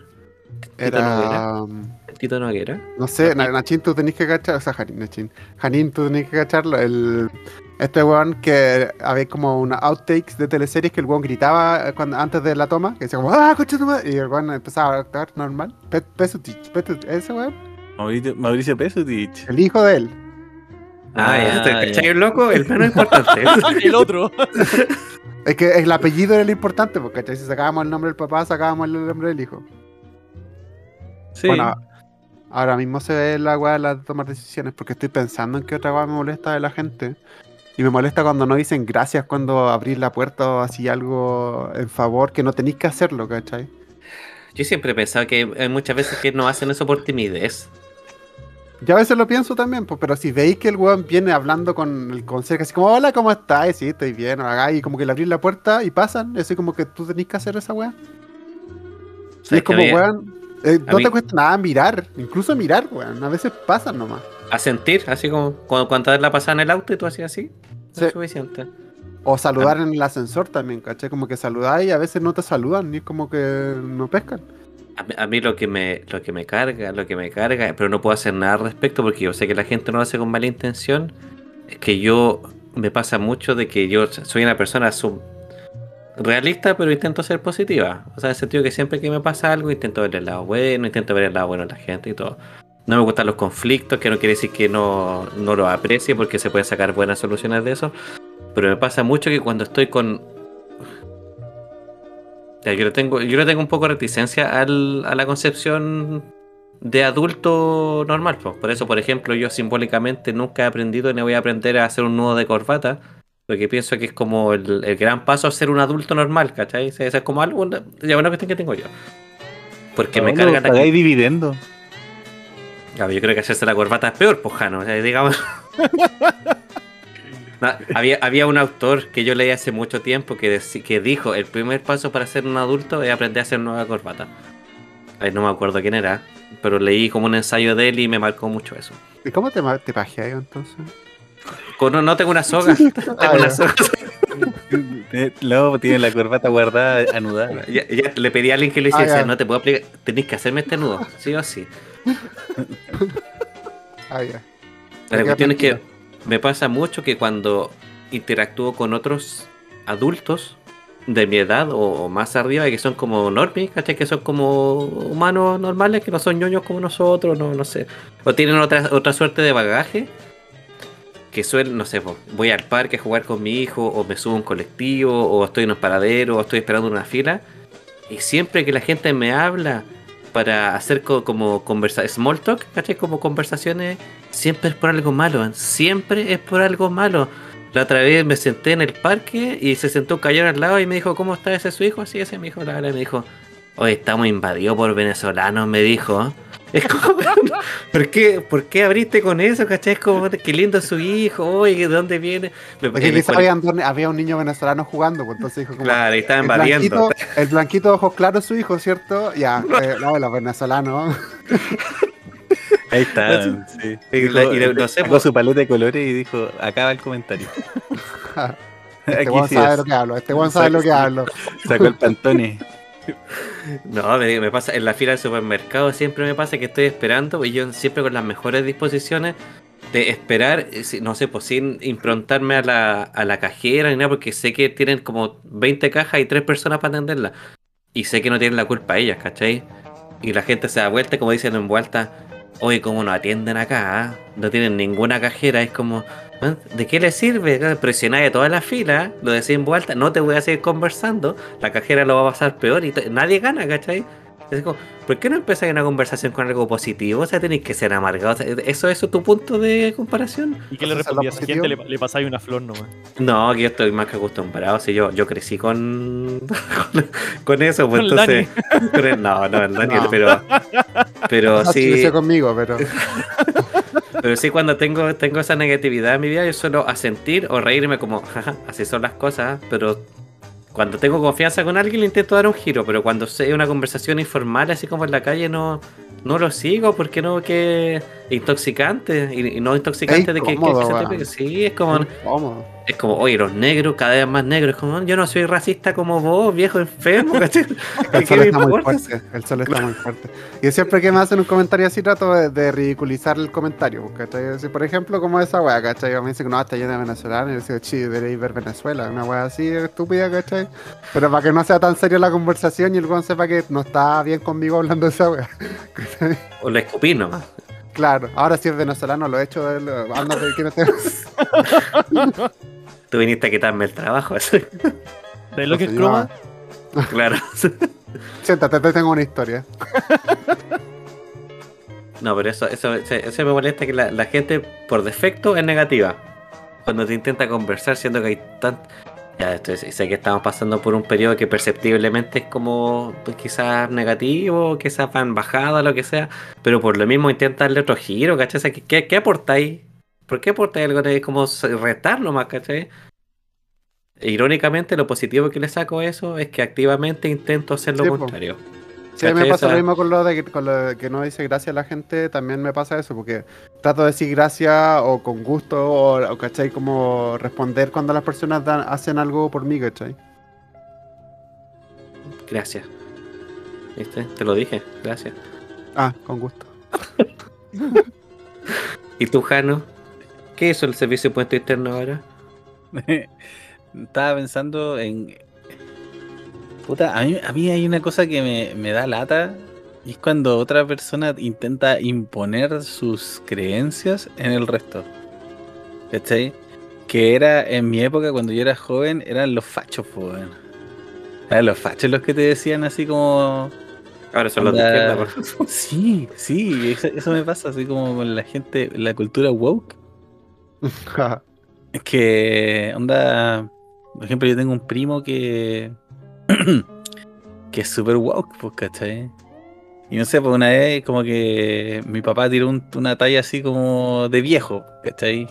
Tito Noguera. Era. Tito Noguera. No sé, Na- Nachín, tú tenés que cachar. O sea, Janín, Nachín. Janín, tú tenés que cacharlo. El, este weón que había como una outtakes de teleseries que el weón gritaba cuando, antes de la toma. Que decía como, ¡ah, coche tu madre", Y el weón empezaba a actuar normal. Pe- Pesutich, Pesutich, ese weón. Mauricio, Mauricio Pesutich. El hijo de él. Ah, ya, ¿te Ah, cachai el loco? El menos importante. el otro. Es que el apellido era lo importante, porque ¿cachai? si sacábamos el nombre del papá, sacábamos el nombre del hijo. Sí. Bueno, ahora mismo se ve la weá de las tomar decisiones porque estoy pensando en qué otra weá me molesta de la gente. Y me molesta cuando no dicen gracias cuando abrís la puerta o así algo en favor, que no tenéis que hacerlo, ¿cachai? Yo siempre he pensado que hay muchas veces que no hacen eso por timidez. Yo a veces lo pienso también, pues, pero si veis que el weón viene hablando con el conserje, así como, hola, ¿cómo estás? Sí, estoy bien, o y como que le abrís la puerta y pasan, así como que tú tenés que hacer esa weá. Y ¿Sabes es como, weón, eh, no mí- te cuesta nada mirar, incluso mirar, weón, a veces pasan nomás. A sentir, así como cuando, cuando la pasada en el auto y tú hacías así. Sí. Es suficiente. O saludar en el ascensor también, ¿cachai? Como que saludáis y a veces no te saludan, ni es como que no pescan. A mí, a mí lo que me lo que me carga, lo que me carga, pero no puedo hacer nada al respecto porque yo sé que la gente no lo hace con mala intención, es que yo me pasa mucho de que yo soy una persona sub- realista, pero intento ser positiva. O sea, en el sentido que siempre que me pasa algo, intento ver el lado bueno, intento ver el lado bueno de la gente y todo. No me gustan los conflictos, que no quiere decir que no, no los aprecie porque se pueden sacar buenas soluciones de eso. Pero me pasa mucho que cuando estoy con ya, yo tengo, yo le tengo un poco de reticencia al- a la concepción de adulto normal. po. Por eso, por ejemplo, yo simbólicamente nunca he aprendido ni voy a aprender a hacer un nudo de corbata. Porque pienso que es como el, el gran paso a ser un adulto normal, ¿cachai? Ese es como algo, ya una cuestión que tengo yo. Porque me cargan aquí. pagáis dividendo. Claro, yo creo que hacerse la corbata es peor, pues, Jano. O sea, digamos. No, había, había un autor que yo leí hace mucho tiempo que, que dijo: el primer paso para ser un adulto es aprender a hacer nueva corbata. Ay, no me acuerdo quién era, pero leí como un ensayo de él y me marcó mucho eso. ¿Y cómo te, te pajeas entonces? Con- no, no tengo una soga. tengo Ah, una ya. soga. Eh, Luego tiene la corbata guardada, anudada. Ya- ya le pedí a alguien que lo hiciera Ah, no te puedo aplicar, tenés que hacerme este nudo, sí o sí. Ah, ya. La cuestión es que me pasa mucho que cuando interactúo con otros adultos de mi edad o, o más arriba, que son como normies, ¿cachai? Que son como humanos normales, que no son ñoños como nosotros, no, no sé. O tienen otra, otra suerte de bagaje. Que suelen, no sé, voy al parque a jugar con mi hijo, o me subo a un colectivo, o estoy en un paradero, o estoy esperando una fila. Y siempre que la gente me habla para hacer co- como conversa small talk, ¿cachai? Como conversaciones, siempre es por algo malo, siempre es por algo malo. La otra vez me senté en el parque y se sentó caballero al lado y me dijo, ¿cómo está ese su hijo? Así ese mi hijo, la verdad, me dijo, hoy estamos invadidos por venezolanos, me dijo. Es como, ¿por qué, ¿por qué abriste con eso? ¿Cachai? Es como, qué lindo su hijo, oye, ¿de dónde viene? Me- Porque quizá había, un- había un niño venezolano jugando, pues entonces dijo como. Claro, y estaba El blanquito, el blanquito de ojos claros es su hijo, ¿cierto? Ya, eh, no, los venezolanos. Ahí está. Sí. Y la- y la- no sé, sacó pues- su paleta de colores y dijo, acaba el comentario. Este weón sí sabe es. lo que hablo, este sabe lo que hablo. Sacó el pantone. No, me, pasa en la fila del supermercado siempre me pasa que estoy esperando y yo siempre con las mejores disposiciones de esperar, eh, no sé, pues sin improntarme a la, a la cajera ni nada, porque sé que tienen como 20 cajas y 3 personas para atenderla. Y sé que no tienen la culpa ellas, ¿cachai? Y la gente se da vuelta, como dicen en vuelta, oye, ¿cómo nos atienden acá? ah? No tienen ninguna cajera, es como, "¿Ah? ¿De qué les sirve? Presionáis a toda la fila, lo decís en vuelta, no te voy a seguir conversando, la cajera lo va a pasar peor y nadie gana, ¿cachai? Es como, ¿por qué no empezáis una conversación con algo positivo? O sea, tenéis que ser amargados. ¿Eso es tu punto de comparación? ¿Y qué le Eso es lo respondí a gente? Le, le pasáis una flor nomás. No, que yo estoy más que acostumbrado. Si yo, yo crecí con, con eso, pues Con entonces. con el- no, no, el Daniel, No. pero. Pero No sí. conmigo, pero. Pero sí, cuando tengo, tengo esa negatividad en mi vida, yo suelo asentir o reírme como, jaja, así son las cosas, pero cuando tengo confianza con alguien le intento dar un giro, pero cuando sé una conversación informal, así como en la calle, no, no lo sigo porque no que intoxicante, y, y no intoxicante de que, que- incómodo, que se te pegue. Sí, es como. Es como, oye, los negros cada vez más negros, es como, yo no soy racista como vos, viejo enfermo, ¿cachai? El ¿Qué sol está muy fuerte. El sol está muy fuerte. Y siempre que me hacen un comentario así, trato de, de ridiculizar el comentario. ¿cachai? Por ejemplo, como esa wea, ¿cachai? Me dicen que no, está llena de venezolanos. Y yo digo, chi, deberéis ver Venezuela. Una wea así estúpida, ¿cachai? Pero para que no sea tan seria la conversación y el weón sepa que no está bien conmigo hablando de esa wea. ¿cachai? O le escupí nomás. Claro, ahora si es venezolano lo he hecho. Ándate, que no te... Tú viniste a quitarme el trabajo. ¿Sabes lo que es croma? claro. Siéntate, te tengo una historia. No, pero eso, eso, eso me molesta que la, la gente por defecto es negativa. Cuando te intenta conversar, siendo que hay tan... Ya, esto, sé que estamos pasando por un periodo que perceptiblemente es como pues, quizás negativo, quizás van bajada, lo que sea, pero por lo mismo intenta darle otro giro, ¿cachai? O sea, ¿qué, qué, qué aportáis? ¿Por qué aportáis algo de como retar nomás, ¿cachai? Irónicamente, lo positivo que le saco a eso es que activamente intento hacer lo Sí, po. contrario. Sí, me pasa lo mismo con lo de que, con lo de que no dice gracias a la gente, también me pasa eso, porque trato de decir gracias o con gusto, o, o, ¿cachai? Como responder cuando las personas dan- hacen algo por mí, ¿cachai? Gracias. ¿Viste? Te lo dije, gracias. Ah, con gusto. ¿Y tú, Jano? ¿Qué es el servicio de impuesto interno ahora? Estaba pensando en. Puta, a mí, a mí hay una cosa que me, me da lata. Y es cuando otra persona intenta imponer sus creencias en el resto. ¿Cachai? Que era en mi época, cuando yo era joven, eran los fachos. Eran los fachos los que te decían así como. Ahora son los de izquierda. Sí, sí, eso, eso me pasa, así como con la gente, la cultura woke. Es que, onda, por ejemplo, yo tengo un primo que, que es súper woke, pues, ¿cachai? Y no sé, pues una vez como que mi papá tiró un- una talla así como de viejo, ¿cachai?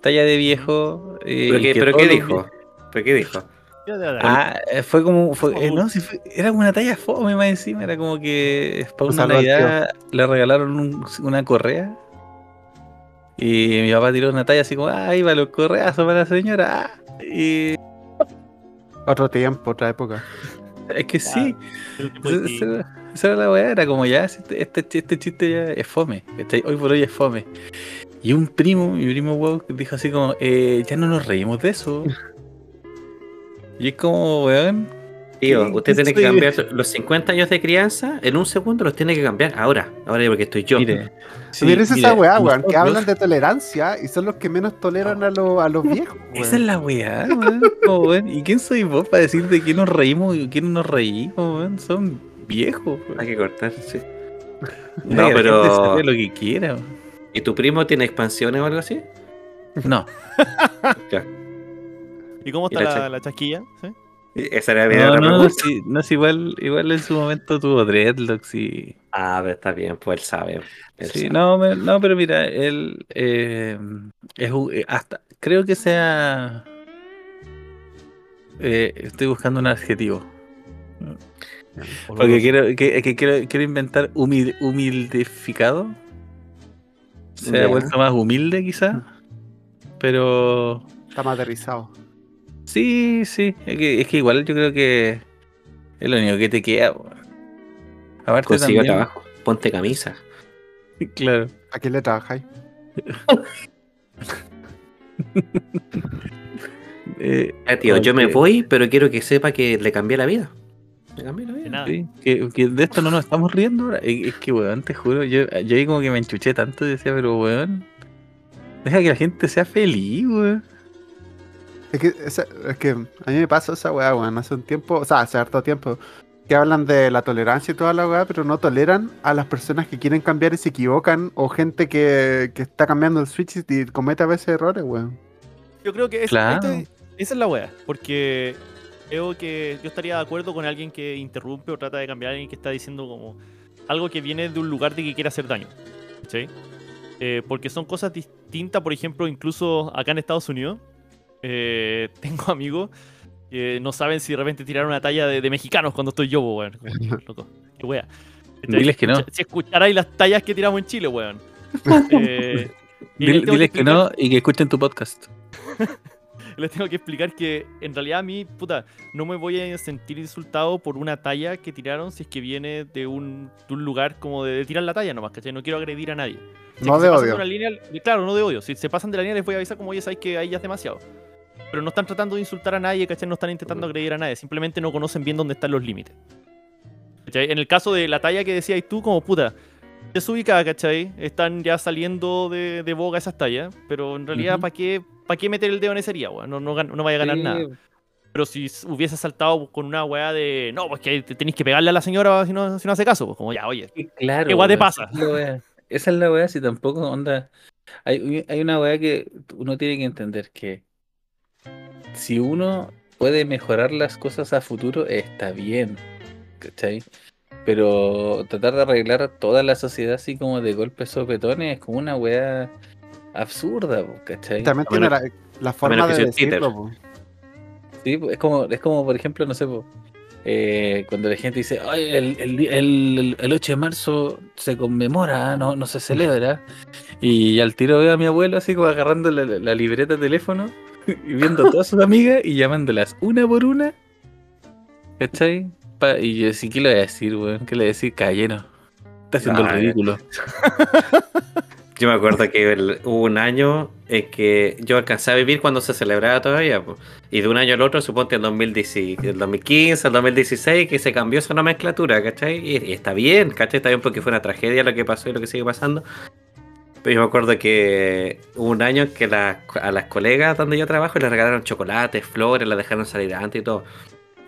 Talla de viejo. eh, ¿Pero qué, que pero qué los dijo? ¿Pero qué dijo? Ah, eh, fue como. Fue, eh, no, sí fue- era como una talla fome más encima. Era como que para Un una. Navidad le regalaron un- una correa. Y mi papá tiró una talla así como, ¡ay, va los correazos para la señora! ah". Y Otro tiempo, otra época. es que sí, esa, era- la weá. Era como ya, este, este, este chiste ya es fome. Hoy por hoy es fome. Y un primo, mi primo wow, dijo así como, eh, ya no nos reímos de eso. Y es como, weón, Tío, ¿Qué- usted tiene que cambiar los 50 años de crianza, en un segundo los tiene que cambiar. Ahora, ahora porque estoy yo. mire. sí, Mira, esa weá, weón, que hablan de tolerancia y son los que menos toleran a, los a los viejos, Esa es la weá, weón. ¿Y quién soy vos para decir de quién nos reímos y quién no nos reímos, weón? Son viejos, weón. Hay que cortar, sí. Deja No, la pero- haga lo que quiera, weón. ¿Y tu primo tiene expansiones o algo así? No, Ya. ¿Y cómo Y está la la, cha- la chasquilla? ¿Sí? Esa era no, otra no, no es igual, igual en su momento tuvo dreadlocks y... Ah, pero está bien, pues él sabe. él Sí, sabe. no, me- no, pero mira, él eh, es eh, hasta, creo que sea... eh, estoy buscando un adjetivo. Porque quiero, que, que quiero, quiero inventar humil, humildificado. Se ha vuelto más humilde quizá. Pero Está materializado. Sí, sí. Es que, es que igual yo creo que es lo único que te queda. weón. Aparte Consigue también, trabajo. Ponte camisa. Claro. ¿A quién le trabajáis? Eh, Ah, tío, yo me voy, pero quiero que sepa que le cambié la vida. Le cambié la De vida. nada. sí, que, que de esto no nos estamos riendo ahora. Es, es que, weón, te juro, yo, yo ahí como que me enchuché tanto y decía, pero weón, deja que la gente sea feliz, weón. Es que, es que a mí me pasa esa weá, weón. Hace un tiempo, o sea, hace harto tiempo, que hablan de la tolerancia y toda la weá, pero no toleran a las personas que quieren cambiar y se equivocan, o gente que, que está cambiando el switch y comete a veces errores, weón. Yo creo que es- Claro. este- esa es la wea. Porque creo que yo estaría de acuerdo con alguien que interrumpe o trata de cambiar a alguien que está diciendo como algo que viene de un lugar de que quiere hacer daño. ¿sí? Eh, porque son cosas distintas, por ejemplo, incluso acá en Estados Unidos. Eh, tengo amigos que no saben si de repente tirar una talla de, de mexicanos cuando estoy yo, weón. Como, loco, qué wea. Diles que no. Si escucharais las tallas que tiramos en Chile, weón. Eh, Diles que no y que escuchen tu podcast. les tengo que explicar que en realidad a mí, puta, no me voy a sentir insultado por una talla que tiraron si es que viene de un, de un lugar como de, de tirar la talla nomás, ¿cachai? No quiero agredir a nadie. Si No es que de se pasan odio. una línea, claro, no de odio. Si se pasan de la línea les voy a avisar como, oye, sabes que ahí ya es demasiado. Pero no están tratando de insultar a nadie, ¿cachai? No están intentando agredir a nadie. Simplemente no conocen bien dónde están los límites. ¿Cachai? En el caso de la talla que decías tú, como puta, desubicada, ¿cachai? Están ya saliendo de, de boga esas tallas, pero en realidad, Ujú. ¿para qué, pa' qué meter el dedo en esa herida? No, no, no vaya a ganar Sí, nada. Pero si hubiese saltado con una weá de, no, pues que te- tenéis que pegarle a la señora si no, si no hace caso, pues como ya, oye. Sí, Claro. ¿Qué guay te pasa? Esa es la weá. Esa es la weá, si tampoco onda. Hay, hay una weá que uno tiene que entender que si uno puede mejorar las cosas a futuro, está bien. ¿Cachai? Pero tratar de arreglar toda la sociedad así como de golpes sopetones es como una weá absurda, ¿cachai? También tiene la, la forma de decirlo, po. Sí, es como, es como por ejemplo, no sé, po, eh, cuando la gente dice, "Ay, el, el, el- el 8 de marzo se conmemora, no, no se celebra. Y al tiro veo a mi abuelo así como agarrando la libreta de teléfono y viendo a todas sus amigas y llamándolas una por una. ¿Cachai? Pa- y yo sí, ¿qué le voy a decir, weón? ¿Qué le voy a decir? Cayeno. Está haciendo Ah, el ridículo. Yo me acuerdo que el- hubo un año en que yo alcancé a vivir cuando se celebraba todavía. po. Y de un año al otro, suponte el, 2010 el 2015, el 2016, que se cambió esa nomenclatura, ¿cachai? Y, y está bien, ¿cachai? Está bien porque fue una tragedia lo que pasó y lo que sigue pasando. Pero yo me acuerdo que hubo un año que a las colegas donde yo trabajo les regalaron chocolates, flores, las dejaron salir antes y todo.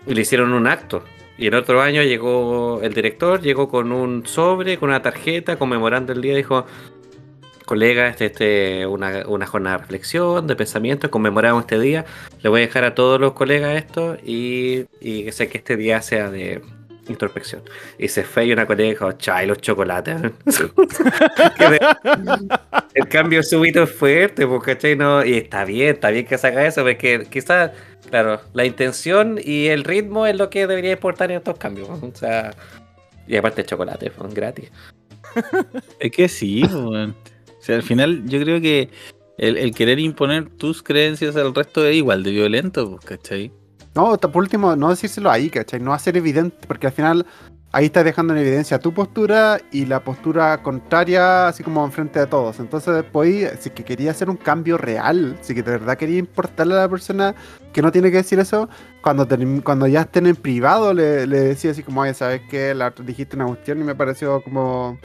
Y le hicieron un acto. Y el otro año llegó el director, llegó con un sobre, con una tarjeta, conmemorando el día, dijo, colega, este, este, una, una jornada de reflexión, de pensamiento, conmemoramos este día, le voy a dejar a todos los colegas esto y, y sé que este día sea de introspección. Y se fue y una colega dijo, chay, los chocolates. El cambio súbito es fuerte, pues, ¿cachai? No, y está bien, está bien que saca eso, porque quizás, claro, la intención y el ritmo es lo que debería importar en estos cambios. O sea, y aparte el chocolate, pues, gratis. Es que sí, weón. O sea, al final yo creo que el, el querer imponer tus creencias al resto es igual de violento, pues, ¿cachai? No, por último, no decírselo ahí, ¿cachai? No hacer evidente, porque al final ahí estás dejando en evidencia tu postura y la postura contraria, así como enfrente de todos. Entonces, después, si que quería hacer un cambio real, si que de verdad quería importarle a la persona que no tiene que decir eso, cuando, term- cuando ya estén en privado, le, le decía así como, oye, ¿sabes qué? La, dijiste una cuestión y me pareció como.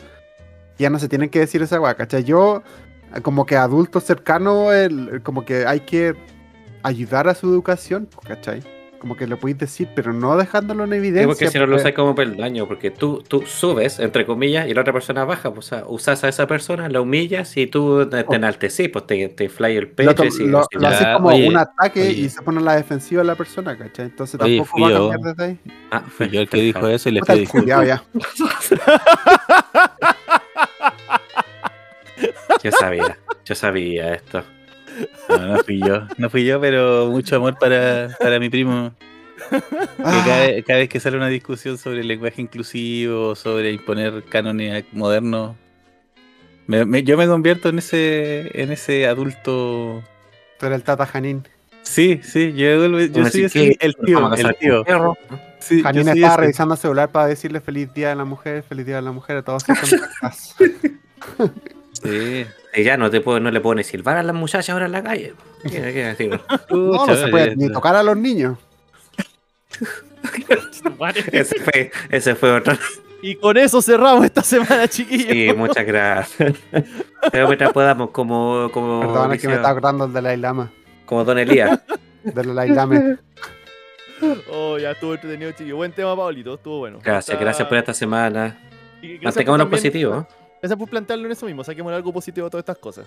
Ya no se tienen que decir esa weá, ¿cachai? Yo, como que adulto cercano, el- como que hay que ayudar a su educación, ¿cachai? Como que lo podéis decir, pero no dejándolo en Sí, evidencia. porque si no lo porque- usas como peldaño, porque tú, tú subes, entre comillas, y la otra persona baja, pues, o sea, usas a esa persona, la humillas y tú te te enaltecí, pues te, te el pecho y sí, lo- sí, lo ya. haces Ya, como oye, un ataque oye. y se pone a la defensiva la persona, ¿cachai? Entonces Oye, tampoco fui va a yo. cambiar desde ahí. Ah, Fui yo el que dijo eso y le pedí disculpas. ya. Yo sabía, yo sabía esto. No, no fui yo. No fui yo, pero mucho amor para, para mi primo. Que Ah, cada, vez- cada vez que sale una discusión sobre el lenguaje inclusivo, sobre imponer cánones modernos, me- me- yo me convierto en ese, en ese adulto. tú eres el Tata Janín. Sí, sí, yo, yo Así soy ese- que, el tío, el tío. Sí, soy estaba ese. revisando el celular para decirle feliz día a la mujer, feliz día a la mujer a todos. Sí. Y ya no te puedo, no le puedo ni silbar a las muchachas ahora en la calle. ¿Qué, qué decir? No, no se puede eh, ni tocar a los niños. ese fue, ese fue otro. Y con eso cerramos esta semana, chiquillos. Sí, muchas gracias. Pero mientras podamos, como, como, Perdón, es que me está acordando el Dalai Lama. como Don Elías. Del Dalai Lama. Oh, ya estuvo entretenido, chiquillos. Buen tema, Pablito. Estuvo bueno. Gracias, gracias por esta semana. Mantengámonos positivos. Gracias por plantearlo en eso mismo. Saquemos algo positivo de todas estas cosas.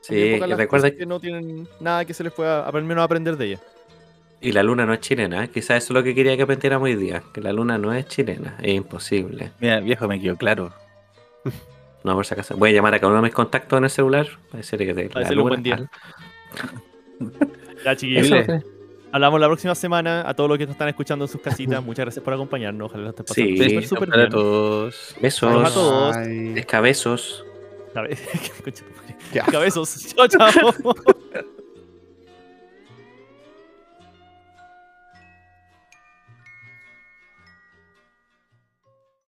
Sí, y recuerda que no tienen nada que se les pueda, al menos aprender de ellas. Y la luna no es chilena, ¿eh? quizás eso es lo que quería que aprendiéramos hoy día, que la luna no es chilena, es imposible. Mira, viejo, me quedó claro. No, por si acaso. Voy a llamar a cada uno de mis contactos en el celular para decirle que te, Para decirle un buen día. Ya, chiquillos. Hablamos la próxima semana. A todos los que nos están escuchando en sus casitas, muchas gracias por acompañarnos. Ojalá lo estén pasando Sí, súper, bien. todos. Besos, a todos. Ay, escabezos. Cabe- Concha tu madre. ya. Cabezos. Chao, chao.